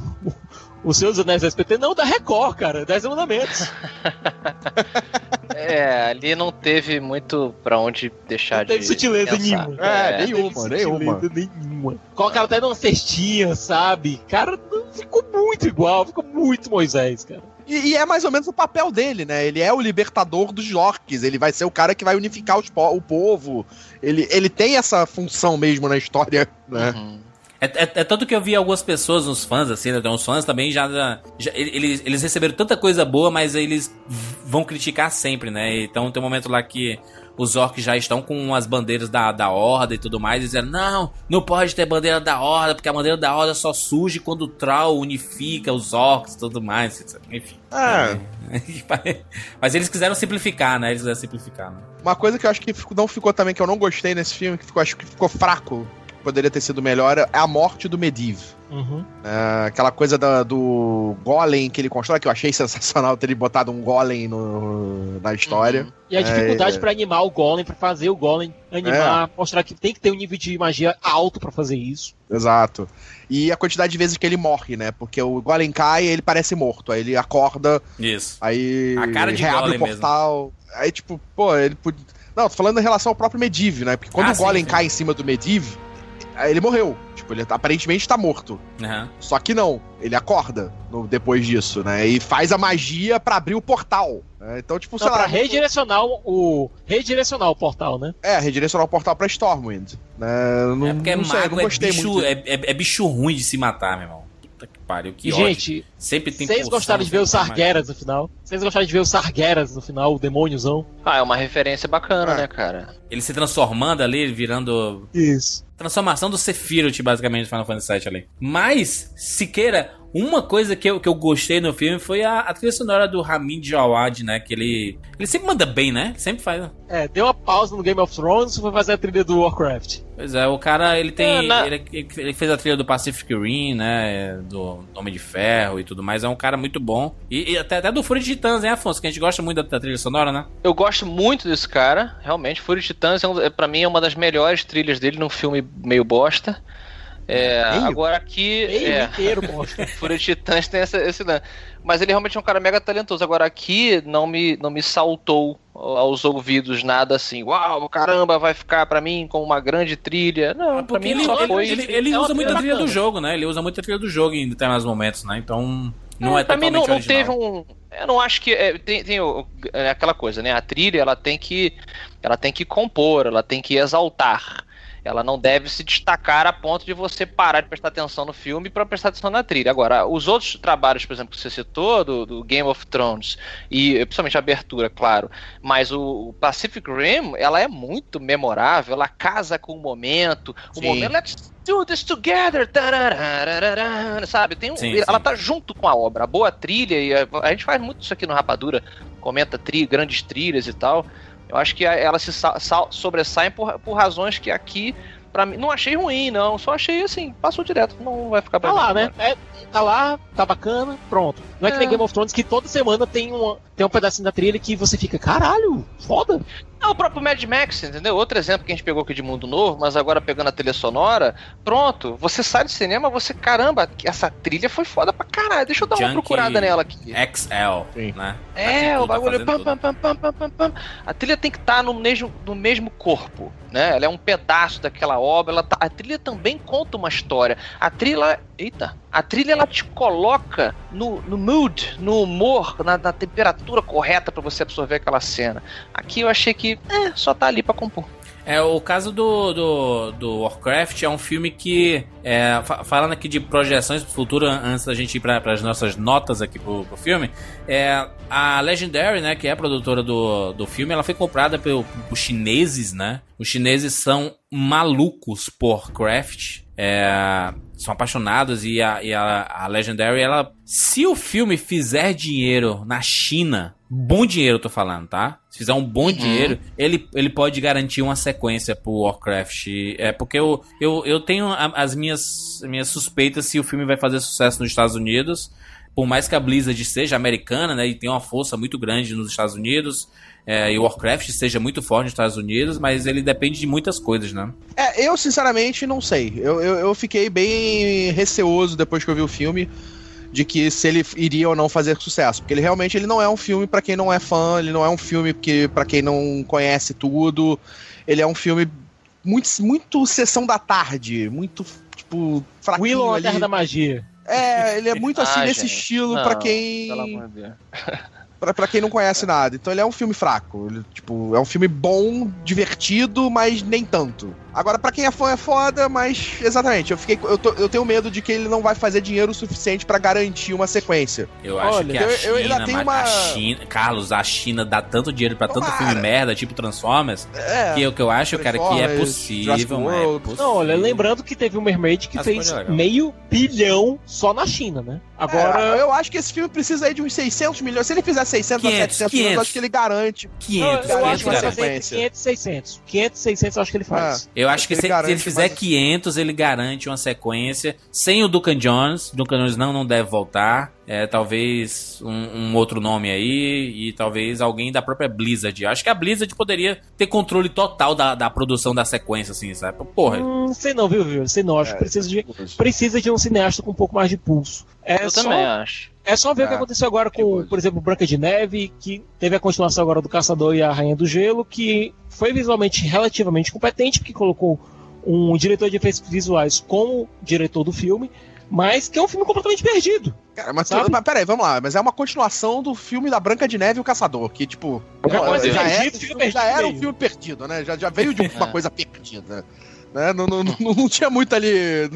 O Senhor dos Anéis do SPT, não, da Record, cara, 10 mandamentos. É, ali não teve muito pra onde deixar Não teve de sutileza pensar. nenhuma. É, Não nenhuma, teve nenhuma. sutileza nenhuma. Colocaram até numa cestinha, sabe? Cara, ficou muito igual, ficou muito Moisés, cara. E, e é mais ou menos o papel dele, né? Ele é o libertador dos orcs. Ele vai ser o cara que vai unificar os po- o povo. Ele, ele tem essa função mesmo na história, né? Uhum. É, é- é tanto que eu vi algumas pessoas, uns fãs, assim, né? Uns fãs também já, já- eles, eles receberam tanta coisa boa, mas eles vão criticar sempre, né? Então tem um momento lá que os orcs já estão com as bandeiras da, da horda e tudo mais, e dizendo, não, não pode ter bandeira da horda, porque a bandeira da horda só surge quando o Troll unifica os orcs e tudo mais, enfim. Ah, Mas eles quiseram simplificar, né? Eles quiseram simplificar, né? uma coisa que eu acho que não ficou também, que eu não gostei nesse filme, que ficou, acho que ficou fraco, poderia ter sido melhor, é a morte do Medivh. Uhum. É, aquela coisa da- do golem que ele constrói, que eu achei sensacional ter ele botado um golem no- na história. Uhum. E a dificuldade É. pra animar o Golem, pra fazer o Golem animar, mostrar que tem que ter um nível de magia alto pra fazer isso. Exato. E a quantidade de vezes que ele morre, né? Porque o golem cai e ele parece morto. Aí ele acorda, Isso. aí A cara de reabre golem o portal. Aí, tipo, pô, ele podia. Não, tô falando em relação ao próprio Medivh, né? Porque quando Ah, o golem sim, sim. cai em cima do Medivh, ele morreu. Tipo, ele aparentemente tá morto. Aham. Só que não, ele acorda no- depois disso, né? E faz a magia pra abrir o portal. né? Então, tipo, sei Não, lá. pra redirecionar o, redirecionar o portal, né? É, redirecionar o portal pra Stormwind. Né? Não, É porque não sei, mago não é bicho, muito. é, é- é bicho ruim de se matar, meu irmão. Puta que pariu, que e, ódio. gente, Sempre tem vocês gostaram de ver o tem Sargeras no final? Vocês gostaram de ver o Sargeras no final, o demôniozão? Ah, é uma referência bacana, Ah. né, cara? Ele se transformando ali, virando. Isso. Transformação do Sephiroth, basicamente, do Final Fantasy VII ali. Mas, Siqueira, uma coisa que eu, que eu gostei no filme foi a, a trilha sonora do Ramin Djawad, né? Que ele. Ele sempre manda bem, né? Sempre faz. né? É, deu uma pausa no Game of Thrones e foi fazer a trilha do Warcraft. Pois é, o cara, ele tem. É, na- ele, ele fez a trilha do Pacific Rim, né? Do Homem de Ferro e tudo mais. É um cara muito bom. E, e até, até do Fúria de Titãs, hein, Afonso? Que a gente gosta muito da, da trilha sonora, né? Eu gosto muito desse cara, realmente. Fúria de Titãs, é um, é, pra mim, é uma das melhores trilhas dele num filme meio bosta. É, Meio? agora aqui. Meio é, inteiro. Fúria de Titãs tem essa, esse lance. Mas ele realmente é um cara mega talentoso. Agora aqui não me, não me saltou aos ouvidos nada assim. Uau, caramba, vai ficar pra mim com uma grande trilha. Não, pra Porque mim ele, só ele, foi. ele, ele é usa muito a trilha do jogo, né? Ele usa muito a trilha do jogo em determinados momentos, né? Então. Não é, pra mim não, não teve um. Eu não acho que. é, tem tem é aquela coisa, né? A trilha ela tem que. Ela tem que compor, ela tem que exaltar. Ela não deve se destacar a ponto de você parar de prestar atenção no filme para prestar atenção na trilha. Agora, os outros trabalhos, por exemplo, que você citou, do, do Game of Thrones, e principalmente a abertura, claro, mas o, o Pacific Rim, ela é muito memorável, ela casa com o momento, o Sim. momento, let's do this together, sabe? Tem um, Sim, ela sim. tá junto com a obra, a boa trilha, e a, a gente faz muito isso aqui no Rapadura, comenta tri, grandes trilhas e tal. Eu acho que ela se sa- sa- sobressaem por, por razões que aqui, pra mim, não achei ruim, não. Só achei assim, passou direto, não vai ficar Tá lá, né? agora. É, tá lá, tá bacana, pronto. Não é que nem É. Game of Thrones que toda semana tem, uma, tem um pedacinho da trilha que você fica, caralho, foda. É o próprio Mad Max, entendeu? Outro exemplo que a gente pegou aqui de Mundo Novo, mas agora pegando a trilha sonora, pronto, você sai do cinema, você, caramba, essa trilha foi foda pra caralho, deixa eu dar uma Junkie procurada nela aqui. XL, Sim. né? É, Aqui o tá bagulho. pam, pam, pam, pam, pam, pam, pam. A trilha tem que estar no, mesmo, no mesmo corpo, né? Ela é um pedaço daquela obra. Ela tá- a trilha também conta uma história. A trilha. Eita! A trilha ela te coloca no, no mood, no humor, na, na temperatura correta pra você absorver aquela cena. Aqui eu achei que é, só tá ali pra compor. É, o caso do, do, do Warcraft é um filme que, é, fa falando aqui de projeções pro futuro, antes da gente ir para as nossas notas aqui pro, pro filme, é, a Legendary, né, que é a produtora do, do filme, ela foi comprada pelo, por chineses, né? Os chineses são malucos por Warcraft. É, são apaixonados e, a, e a, a Legendary, ela. Se o filme fizer dinheiro na China, bom dinheiro eu tô falando, tá? Se fizer um bom uhum. dinheiro, ele, ele pode garantir uma sequência pro Warcraft. É porque eu, eu, eu tenho as minhas, minhas suspeitas se o filme vai fazer sucesso nos Estados Unidos. Por mais que a Blizzard seja americana, né, e tenha uma força muito grande nos Estados Unidos, é, e Warcraft seja muito forte nos Estados Unidos, mas ele depende de muitas coisas, né? É, eu sinceramente não sei. Eu, eu, eu fiquei bem receoso depois que eu vi o filme de que se ele iria ou não fazer sucesso, porque ele realmente ele não é um filme para quem não é fã, ele não é um filme que para quem não conhece tudo, ele é um filme muito muito sessão da tarde, muito tipo fraquinho Willow ali. Terra da Magia. É, ele é muito assim ah, nesse gente. estilo para quem pra quem não conhece nada. Então ele é um filme fraco. Ele, tipo, é um filme bom, divertido, mas nem tanto. Agora, para quem é fã, é foda, mas exatamente, eu fiquei. Eu, tô, eu tenho medo de que ele não vai fazer dinheiro suficiente para garantir uma sequência. Eu acho Olha, que a China, eu, ainda tenho uma... a China. Carlos, a China dá tanto dinheiro para tanto filme merda, tipo Transformers, é, que, eu, que eu acho, cara, que é possível, é possível. Não, olha, lembrando que teve um Mermaid que fez meio bilhão só na China, né? Agora. É, eu acho que esse filme precisa aí de uns 600 milhões. Se ele fizer 600 500, ou 700 500. milhões, eu acho que ele garante. 500, eu, eu acho que ele vai 500 600. 500, 600 eu acho que ele faz. É, eu acho que ele se, se, ele fizer 500, ele garante uma sequência. Sem o Duncan Jones. Duncan Jones não, não deve voltar. É, talvez um, um, outro nome aí e talvez alguém da própria Blizzard. Acho que a Blizzard poderia ter controle total da, da produção da sequência, assim, sabe? Porra. Hum, sei não, viu, viu? Sei não. Acho é, que precisa de, precisa de um cineasta com um pouco mais de pulso. É Eu só, também acho. É só ver é, o que é, aconteceu agora com, por exemplo, Branca de Neve, que teve a continuação agora do Caçador e a Rainha do Gelo, que foi visualmente relativamente competente, porque colocou um diretor de efeitos visuais como diretor do filme, mas que é um filme completamente perdido. Cara, mas, mas peraí, vamos lá. Mas é uma continuação do filme da Branca de Neve e o Caçador, que, tipo. já, já, é, filme, já era um filme perdido, né? Já, já veio de uma coisa perdida. Né? Não, não, não, não, tinha muito ali.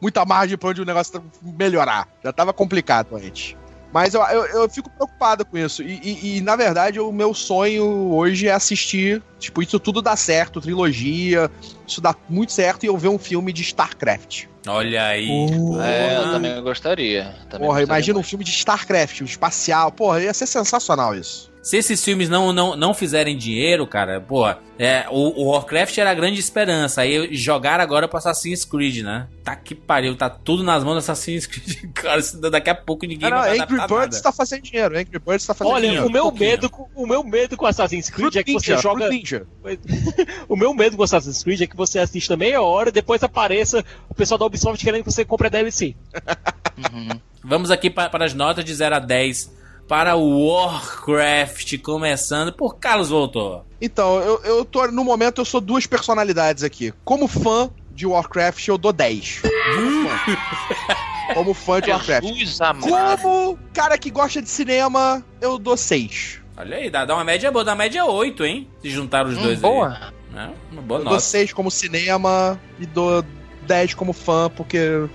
muita margem pra onde o negócio melhorar. Já tava complicado antes. Mas eu, eu, eu, fico preocupado com isso. E, e, e, na verdade, o meu sonho hoje é assistir. Tipo, isso tudo dá certo, trilogia. Isso dá muito certo e eu ver um filme de StarCraft. Olha aí. Uh, é, eu também gostaria. Também porra, gostaria imagina mais. um filme de StarCraft, um espacial. Porra, ia ser sensacional isso. Se esses filmes não, não, não fizerem dinheiro, cara, porra, é, o, o, Warcraft era a grande esperança. Aí jogaram agora pro Assassin's Creed, né? Tá que pariu, tá tudo nas mãos do Assassin's Creed. Cara, daqui a pouco ninguém não, vai Angry Birds nada. tá fazendo dinheiro, Angry Birds tá fazendo Olha, dinheiro. Olha, o meu um medo, o meu medo com Assassin's Creed Fruit é que Ninja, você joga. o meu medo com Assassin's Creed é que você assista meia hora e depois apareça o pessoal da Ubisoft querendo que você compre a DLC. uhum. Vamos aqui para, para as notas de 0 a 10 para o Warcraft, começando por Carlos Voltor. Então, eu, eu tô. No momento, eu sou duas personalidades aqui. Como fã de Warcraft, eu dou 10. Como fã de Warcraft. Como cara que gosta de cinema, eu dou 6. Olha aí, dá, dá uma média boa, dá uma média 8, hein? Se juntar os hum, dois boa. aí. É, uma boa eu nota. dou 6 como cinema e dou 10 como fã, porque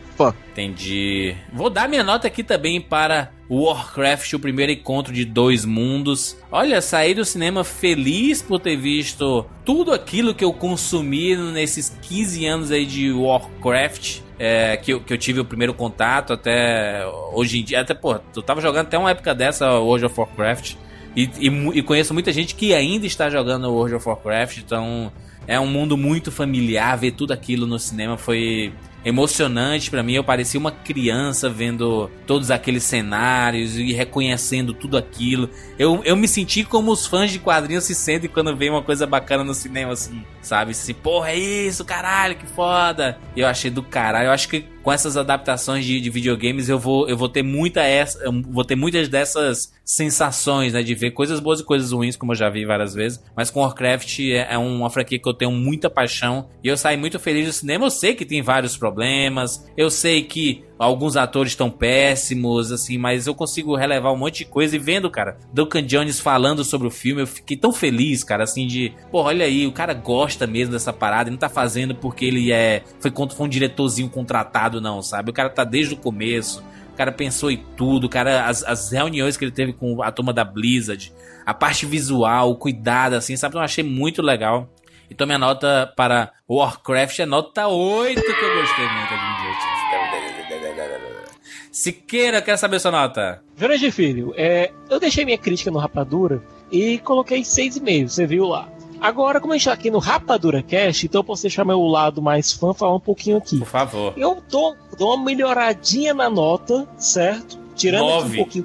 Entendi. Vou dar minha nota aqui também para Warcraft, o primeiro encontro de dois mundos. Olha, saí do cinema feliz por ter visto tudo aquilo que eu consumi nesses 15 anos aí de Warcraft. É, que, eu, que eu tive o primeiro contato até hoje em dia. Até, pô, eu tava jogando até uma época dessa World of Warcraft. E, e, e conheço muita gente que ainda está jogando World of Warcraft, então é um mundo muito familiar. Ver tudo aquilo no cinema foi emocionante para mim. Eu parecia uma criança vendo todos aqueles cenários e reconhecendo tudo aquilo. Eu, eu me senti como os fãs de quadrinhos se sentem quando vê uma coisa bacana no cinema, assim, sabe? Assim, porra, é isso, caralho, que foda. Eu achei do caralho. Eu acho que com essas adaptações de, de videogames eu vou, eu vou ter muita essa, vou ter muitas dessas sensações, né, de ver coisas boas e coisas ruins, como eu já vi várias vezes. Mas com Warcraft é, é uma franquia que eu tenho muita paixão e eu saí muito feliz do cinema. Eu sei que tem vários problemas, eu sei que alguns atores estão péssimos, assim, mas eu consigo relevar um monte de coisa e vendo, cara, Duncan Jones falando sobre o filme, eu fiquei tão feliz, cara, assim, de, pô, olha aí, o cara gosta mesmo dessa parada, ele não tá fazendo porque ele é, foi, foi um diretorzinho contratado, não, sabe? O cara tá desde o começo, o cara pensou em tudo, cara, as, as reuniões que ele teve com a turma da Blizzard, a parte visual, o cuidado, assim, sabe? Eu achei muito legal. Então minha nota para Warcraft é nota 8, que eu gostei muito Siqueira, quer saber sua nota? Jurandir Filho, é, eu deixei minha crítica no Rapadura e coloquei 6,5, você viu lá. Agora, como a gente tá aqui no Rapadura Cast, então eu posso deixar meu lado mais fã falar um pouquinho aqui. Por favor. Eu dou, dou uma melhoradinha na nota, certo? Tirando aqui um pouquinho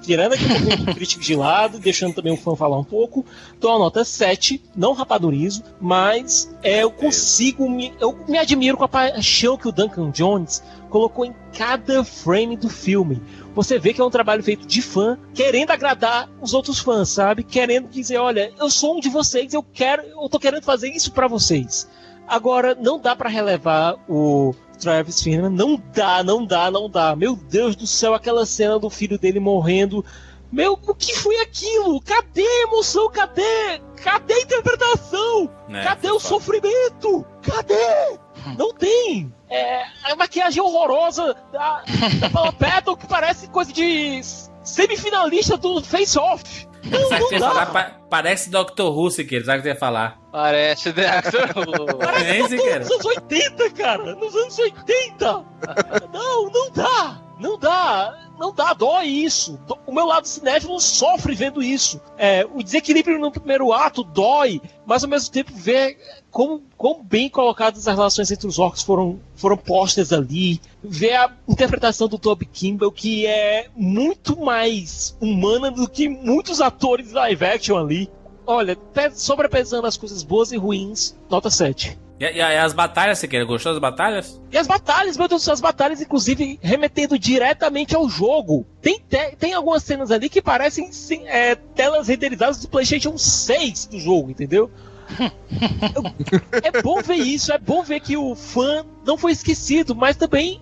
tirando aqui um pouquinho do crítico de lado, deixando também o fã falar um pouco, dou uma nota 7, não rapadurizo, mas é, eu consigo, me, eu me admiro com a paixão que o Duncan Jones colocou em cada frame do filme. Você vê que é um trabalho feito de fã, querendo agradar os outros fãs, sabe? Querendo dizer, olha, eu sou um de vocês, eu quero, eu tô querendo fazer isso para vocês. Agora, não dá para relevar o Travis Fimmel. Não dá, não dá, não dá. Meu Deus do céu, aquela cena do filho dele morrendo. Meu, o que foi aquilo? Cadê a emoção? Cadê? Cadê a interpretação? É, Cadê o sofrimento? Cadê? Não tem. É a maquiagem horrorosa da, da Paula Patton que parece coisa de semifinalista do Face Off. Não, não dá. Falar, pa parece Dr. Who, Siqueira, sabe o que você ia falar? Parece Dr. Who. Parece é, nos anos 80, cara. Nos anos 80. não, não dá. Não dá. Não dá, dói isso. O meu lado cinéfilo sofre vendo isso. É, o desequilíbrio no primeiro ato dói, mas ao mesmo tempo ver como, como bem colocadas as relações entre os orcs foram, foram postas ali. Ver a interpretação do Toby Kimball, que é muito mais humana do que muitos atores live action ali. Olha, sobrepesando as coisas boas e ruins, nota 7. E, e, e, as batalhas, você quer? Gostou das batalhas? E as batalhas, meu Deus, as batalhas, inclusive, remetendo diretamente ao jogo. Tem, te, tem algumas cenas ali que parecem sim, é, telas renderizadas do PlayStation 6 do jogo, entendeu? é bom ver isso, é bom ver que o fã não foi esquecido, mas também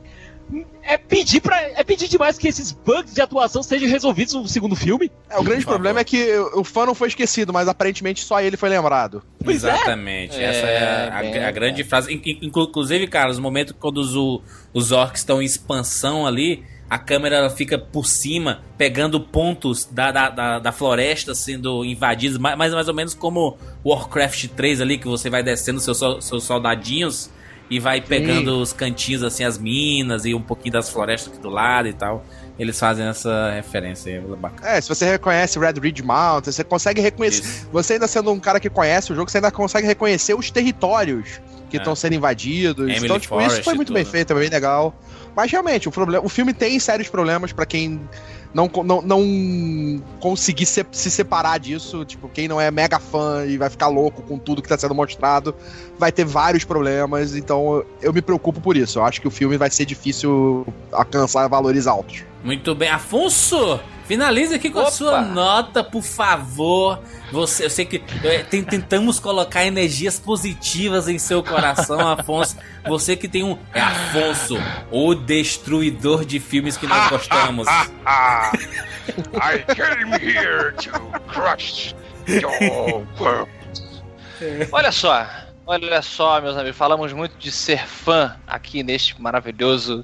é pedir para é pedir demais que esses bugs de atuação sejam resolvidos no segundo filme. É, o grande problema é que o fã não foi esquecido, mas aparentemente só ele foi lembrado. Pois é. Exatamente. É. Essa é, a, a, a grande frase. Inclusive, cara, os momentos quando os, os orcs estão em expansão ali, a câmera fica por cima, pegando pontos da, da, da, da floresta sendo invadidos, mais, mais ou menos como Warcraft 3 ali, que você vai descendo seus, seus soldadinhos e vai pegando Sim. os cantinhos, assim, as minas e um pouquinho das florestas aqui do lado e tal. Eles fazem essa referência aí, bacana. É, se você reconhece Red Ridge Mountain, você consegue reconhecer. Isso. Você ainda sendo um cara que conhece o jogo, você ainda consegue reconhecer os territórios que estão é. sendo invadidos. Emily então, tipo, Forest isso foi muito bem feito, é bem legal. Mas realmente, o, problema, o filme tem sérios problemas para quem não, não, não conseguir se, se, separar disso. Tipo, quem não é mega fã e vai ficar louco com tudo que tá sendo mostrado, vai ter vários problemas. Então eu me preocupo por isso. Eu acho que o filme vai ser difícil alcançar valores altos. Muito bem. Afonso, finalize aqui com Opa. a sua nota, por favor. Você, eu sei que é, tem, tentamos colocar energias positivas em seu coração, Afonso. Você que tem um. É Afonso, o destruidor de filmes que nós gostamos. I came here to crush your world. Olha só, olha só, meus amigos. Falamos muito de ser fã aqui neste maravilhoso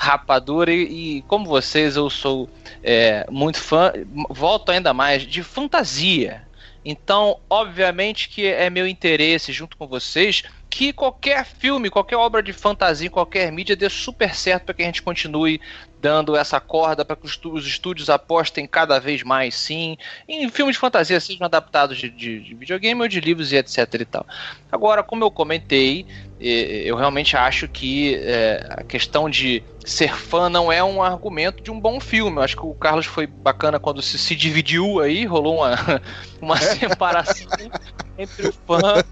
rapadura e, e, como vocês eu sou é, muito fã, volto ainda mais de fantasia. Então, obviamente que é meu interesse, junto com vocês, que qualquer filme, qualquer obra de fantasia, qualquer mídia dê super certo para que a gente continue dando essa corda para que os estúdios apostem cada vez mais, sim, em filmes de fantasia sejam adaptados de, de, de videogame ou de livros e etc e tal. Agora, como eu comentei, eu realmente acho que é, a questão de ser fã não é um argumento de um bom filme. Eu acho que o Carlos foi bacana quando se, se dividiu aí, rolou uma, uma separação entre o fã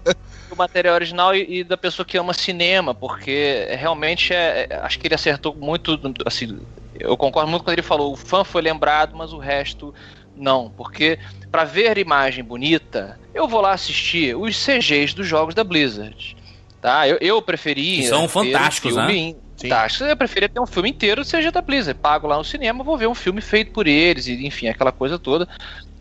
do material original e, e, da pessoa que ama cinema, porque realmente é, é, acho que ele acertou muito, assim, eu concordo muito quando ele falou, o fã foi lembrado, mas o resto não, porque para ver imagem bonita, eu vou lá assistir os CGs dos jogos da Blizzard. Tá? Eu, eu preferi. são fantásticos, um né? Tá, acho que eu preferia ter um filme inteiro seja da Blizzard. Pago lá no cinema, vou ver um filme feito por eles, e enfim, aquela coisa toda.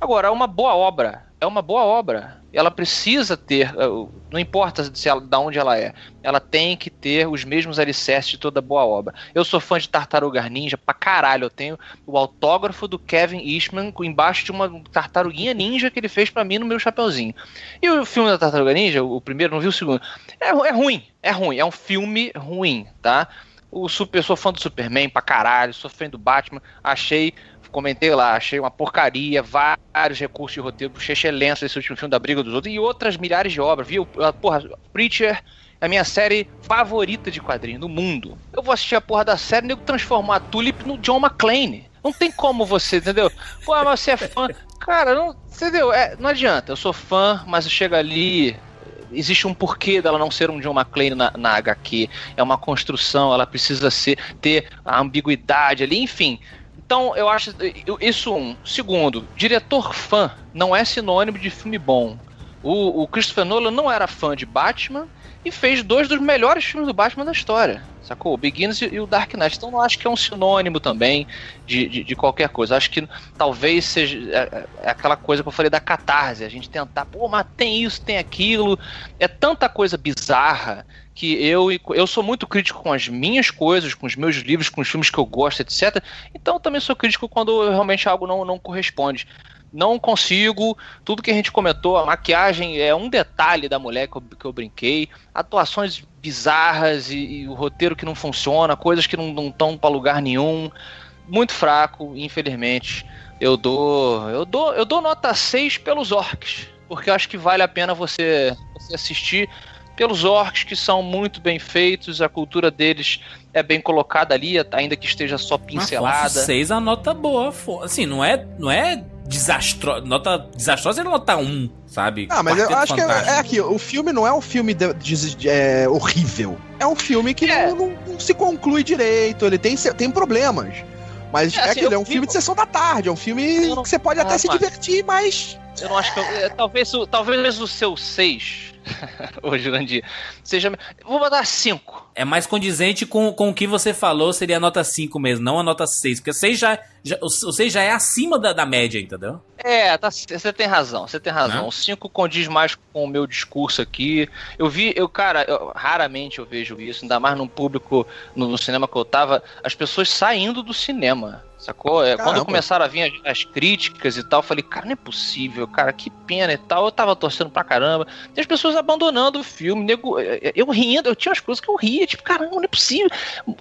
Agora, é uma boa obra. É uma boa obra. Ela precisa ter, uh, não importa se ela, da onde ela é, ela tem que ter os mesmos alicerces de toda boa obra. Eu sou fã de Tartaruga Ninja pra caralho. Eu tenho o autógrafo do Kevin Eastman embaixo de uma tartaruguinha ninja que ele fez pra mim no meu chapeuzinho. E o filme da Tartaruga Ninja, o primeiro, não vi o segundo. É, é ruim, é ruim, é um filme ruim, tá? O super, sou fã do Superman pra caralho, sou fã do Batman, achei comentei lá, achei uma porcaria, vários recursos de roteiro, excelência esse último filme da Briga dos Outros e outras milhares de obras, viu? Porra, Preacher é a minha série favorita de quadrinho no mundo. Eu vou assistir a porra da série e nego transformar a Tulip no John McClane. Não tem como você, entendeu? Pô, mas você é fã. Cara, não, entendeu? É, não adianta. Eu sou fã, mas chega ali, existe um porquê dela não ser um John McClane na, na HQ. É uma construção, ela precisa ser ter a ambiguidade ali, enfim. Então, eu acho isso um. Segundo, diretor fã não é sinônimo de filme bom. O, o Christopher Nolan não era fã de Batman e fez dois dos melhores filmes do Batman da história. Sacou? O Begins e, o Dark Knight. Então, não acho que é um sinônimo também de, de, de qualquer coisa. Acho que talvez seja é, é aquela coisa que eu falei da catarse. A gente tentar, pô, mas tem isso, tem aquilo. É tanta coisa bizarra que eu, eu sou muito crítico com as minhas coisas, com os meus livros, com os filmes que eu gosto, etc. Então também sou crítico quando realmente algo não, não corresponde. Não consigo, tudo que a gente comentou, a maquiagem é um detalhe da mulher que eu, que eu brinquei, atuações bizarras e, e o roteiro que não funciona, coisas que não estão para lugar nenhum. Muito fraco, infelizmente. Eu dou, eu dou, eu dou nota 6 pelos orcs, porque eu acho que vale a pena você, você assistir pelos orcs que são muito bem feitos, a cultura deles é bem colocada ali, ainda que esteja só pincelada. 6 a nota boa, assim, não é, não é desastro... nota desastrosa é nota 1, um, sabe? Ah, mas Quarteto eu acho Fantástico. que é, é, aqui, o filme não é um filme de, de, de, é, horrível. É um filme que é. não, não, não, se conclui direito, ele tem, tem problemas. Mas é, assim, aquilo, é um filme de sessão da tarde, é um filme não... que você pode ah, até se divertir, mas. Eu não acho que. Eu, é, talvez, o, talvez o seu 6 Ô, Jurandir, seja. Vou botar 5. É mais condizente com, com o que você falou, seria a nota 5 mesmo, não a nota 6. Porque 6 já, já, o 6 já é acima da, da média, entendeu? É, tá, você tem razão, você tem razão. Não? O 5 condiz mais com o meu discurso aqui. Eu vi, eu, cara, eu, raramente eu vejo isso, ainda mais num público, no, no cinema que eu tava, as pessoas saindo do cinema. Sacou? É, quando começaram a vir as, as, críticas e tal, eu falei, cara, não é possível, cara, que pena e tal. Eu tava torcendo pra caramba. Tem as pessoas abandonando o filme, nego, é, é, eu rindo, eu tinha umas coisas que eu ria, tipo, caramba, não é possível.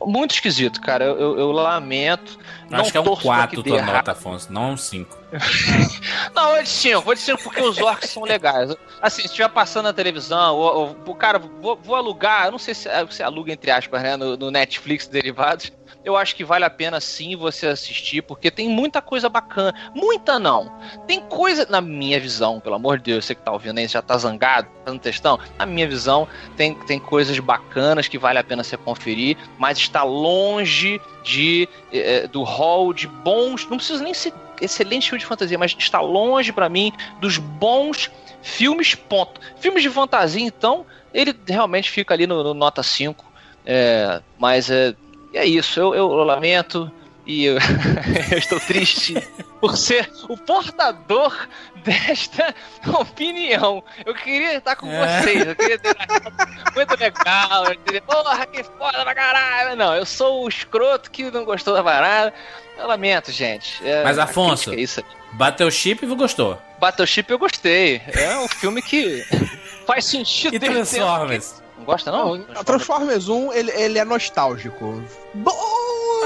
Muito esquisito, cara. Eu, eu, eu lamento. Acho não que é um 4 tua nota, Afonso, não um 5. não, vou de 5, vou de 5 porque os orcs são legais. Assim, se estiver passando na televisão, o cara, vou, vou, alugar, não sei se você aluga entre aspas, né, no, no Netflix derivados eu acho que vale a pena sim você assistir, porque tem muita coisa bacana. Muita não. Tem coisa, na minha visão, pelo amor de Deus, você que tá ouvindo aí, já tá zangado, tá no textão. Na minha visão, tem, tem coisas bacanas que vale a pena você conferir, mas está longe de é, do hall de bons. Não precisa nem ser excelente filme de fantasia, mas está longe para mim dos bons filmes, ponto. Filmes de fantasia, então, ele realmente fica ali no, no nota 5. É, mas é, é isso, eu, eu, eu lamento e eu, eu, estou triste por ser o portador desta opinião. Eu queria estar com é. vocês, eu queria ter muito legal, eu queria, porra, que foda pra caralho. Não, eu sou o escroto que não gostou da parada. Eu lamento, gente. É, Mas Afonso, é isso Battleship você gostou? Battleship eu gostei. É um filme que faz sentido. E Transformers? gosta, não? não Transformers 1, ele, ele é nostálgico. Bom!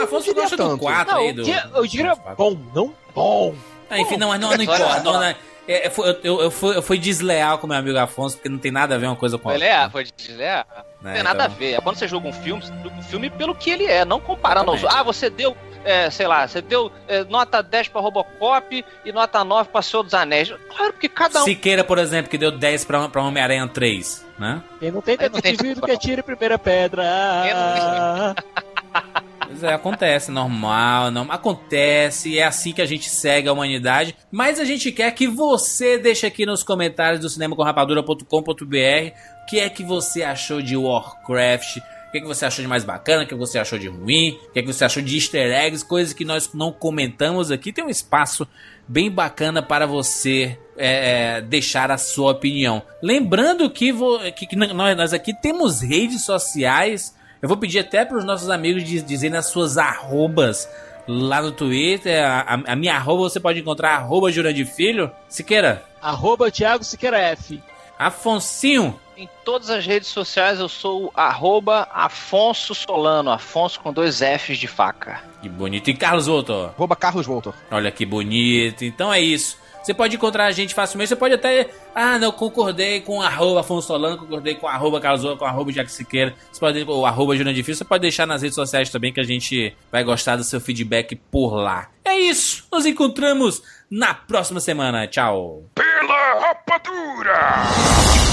Afonso gosta tanto. do 4 não, aí. Do, eu diria bom, não bom. Ah, enfim, não, não, não importa. Não, não, é, é eu, eu, eu, fui, eu fui desleal com meu amigo Afonso, porque não tem nada a ver uma coisa com a outra. Foi foi desleal. Não tem nada então... a ver. É quando você joga um filme, um filme pelo que ele é, não comparando aos. Ah, você deu é, sei lá, você deu é, nota 10 pra Robocop e nota 9 pra Senhor dos Anéis. Claro, porque cada um. Siqueira, por exemplo, que deu 10 pra, pra Homem-Aranha 3, né? Quem não tem detetive que atire a primeira pedra. Pois é, acontece, normal, não acontece, é assim que a gente segue a humanidade. Mas a gente quer que você deixe aqui nos comentários do cinemacomrapadura.com.br o que é que você achou de Warcraft O que, que você achou de mais bacana? O que você achou de ruim? O que, que você achou de easter eggs? Coisas que nós não comentamos aqui. Tem um espaço bem bacana para você é, é deixar a sua opinião. Lembrando que, que, que nós, aqui temos redes sociais. Eu vou pedir até para os nossos amigos dizerem as suas arrobas lá no Twitter. A, a, minha arroba você pode encontrar arroba Jurandir Filho. Siqueira. Arroba Thiago Siqueira F. Afonsinho. Em todas as redes sociais eu sou arroba Afonso Solano, Afonso com dois Fs de faca. Que bonito. E Carlos Voltor? Arroba Carlos Voltor. Olha que bonito. Então é isso. Você pode encontrar a gente facilmente. Você pode até. Ah, não, concordei com arroba Afonso Solano, concordei com arroba Carlos com arroba Jack Siqueira. Você pode. Ou arroba Júnior Difícil. Você pode deixar nas redes sociais também que a gente vai gostar do seu feedback por lá. É isso. Nos encontramos na próxima semana. Tchau. Pela rapadura!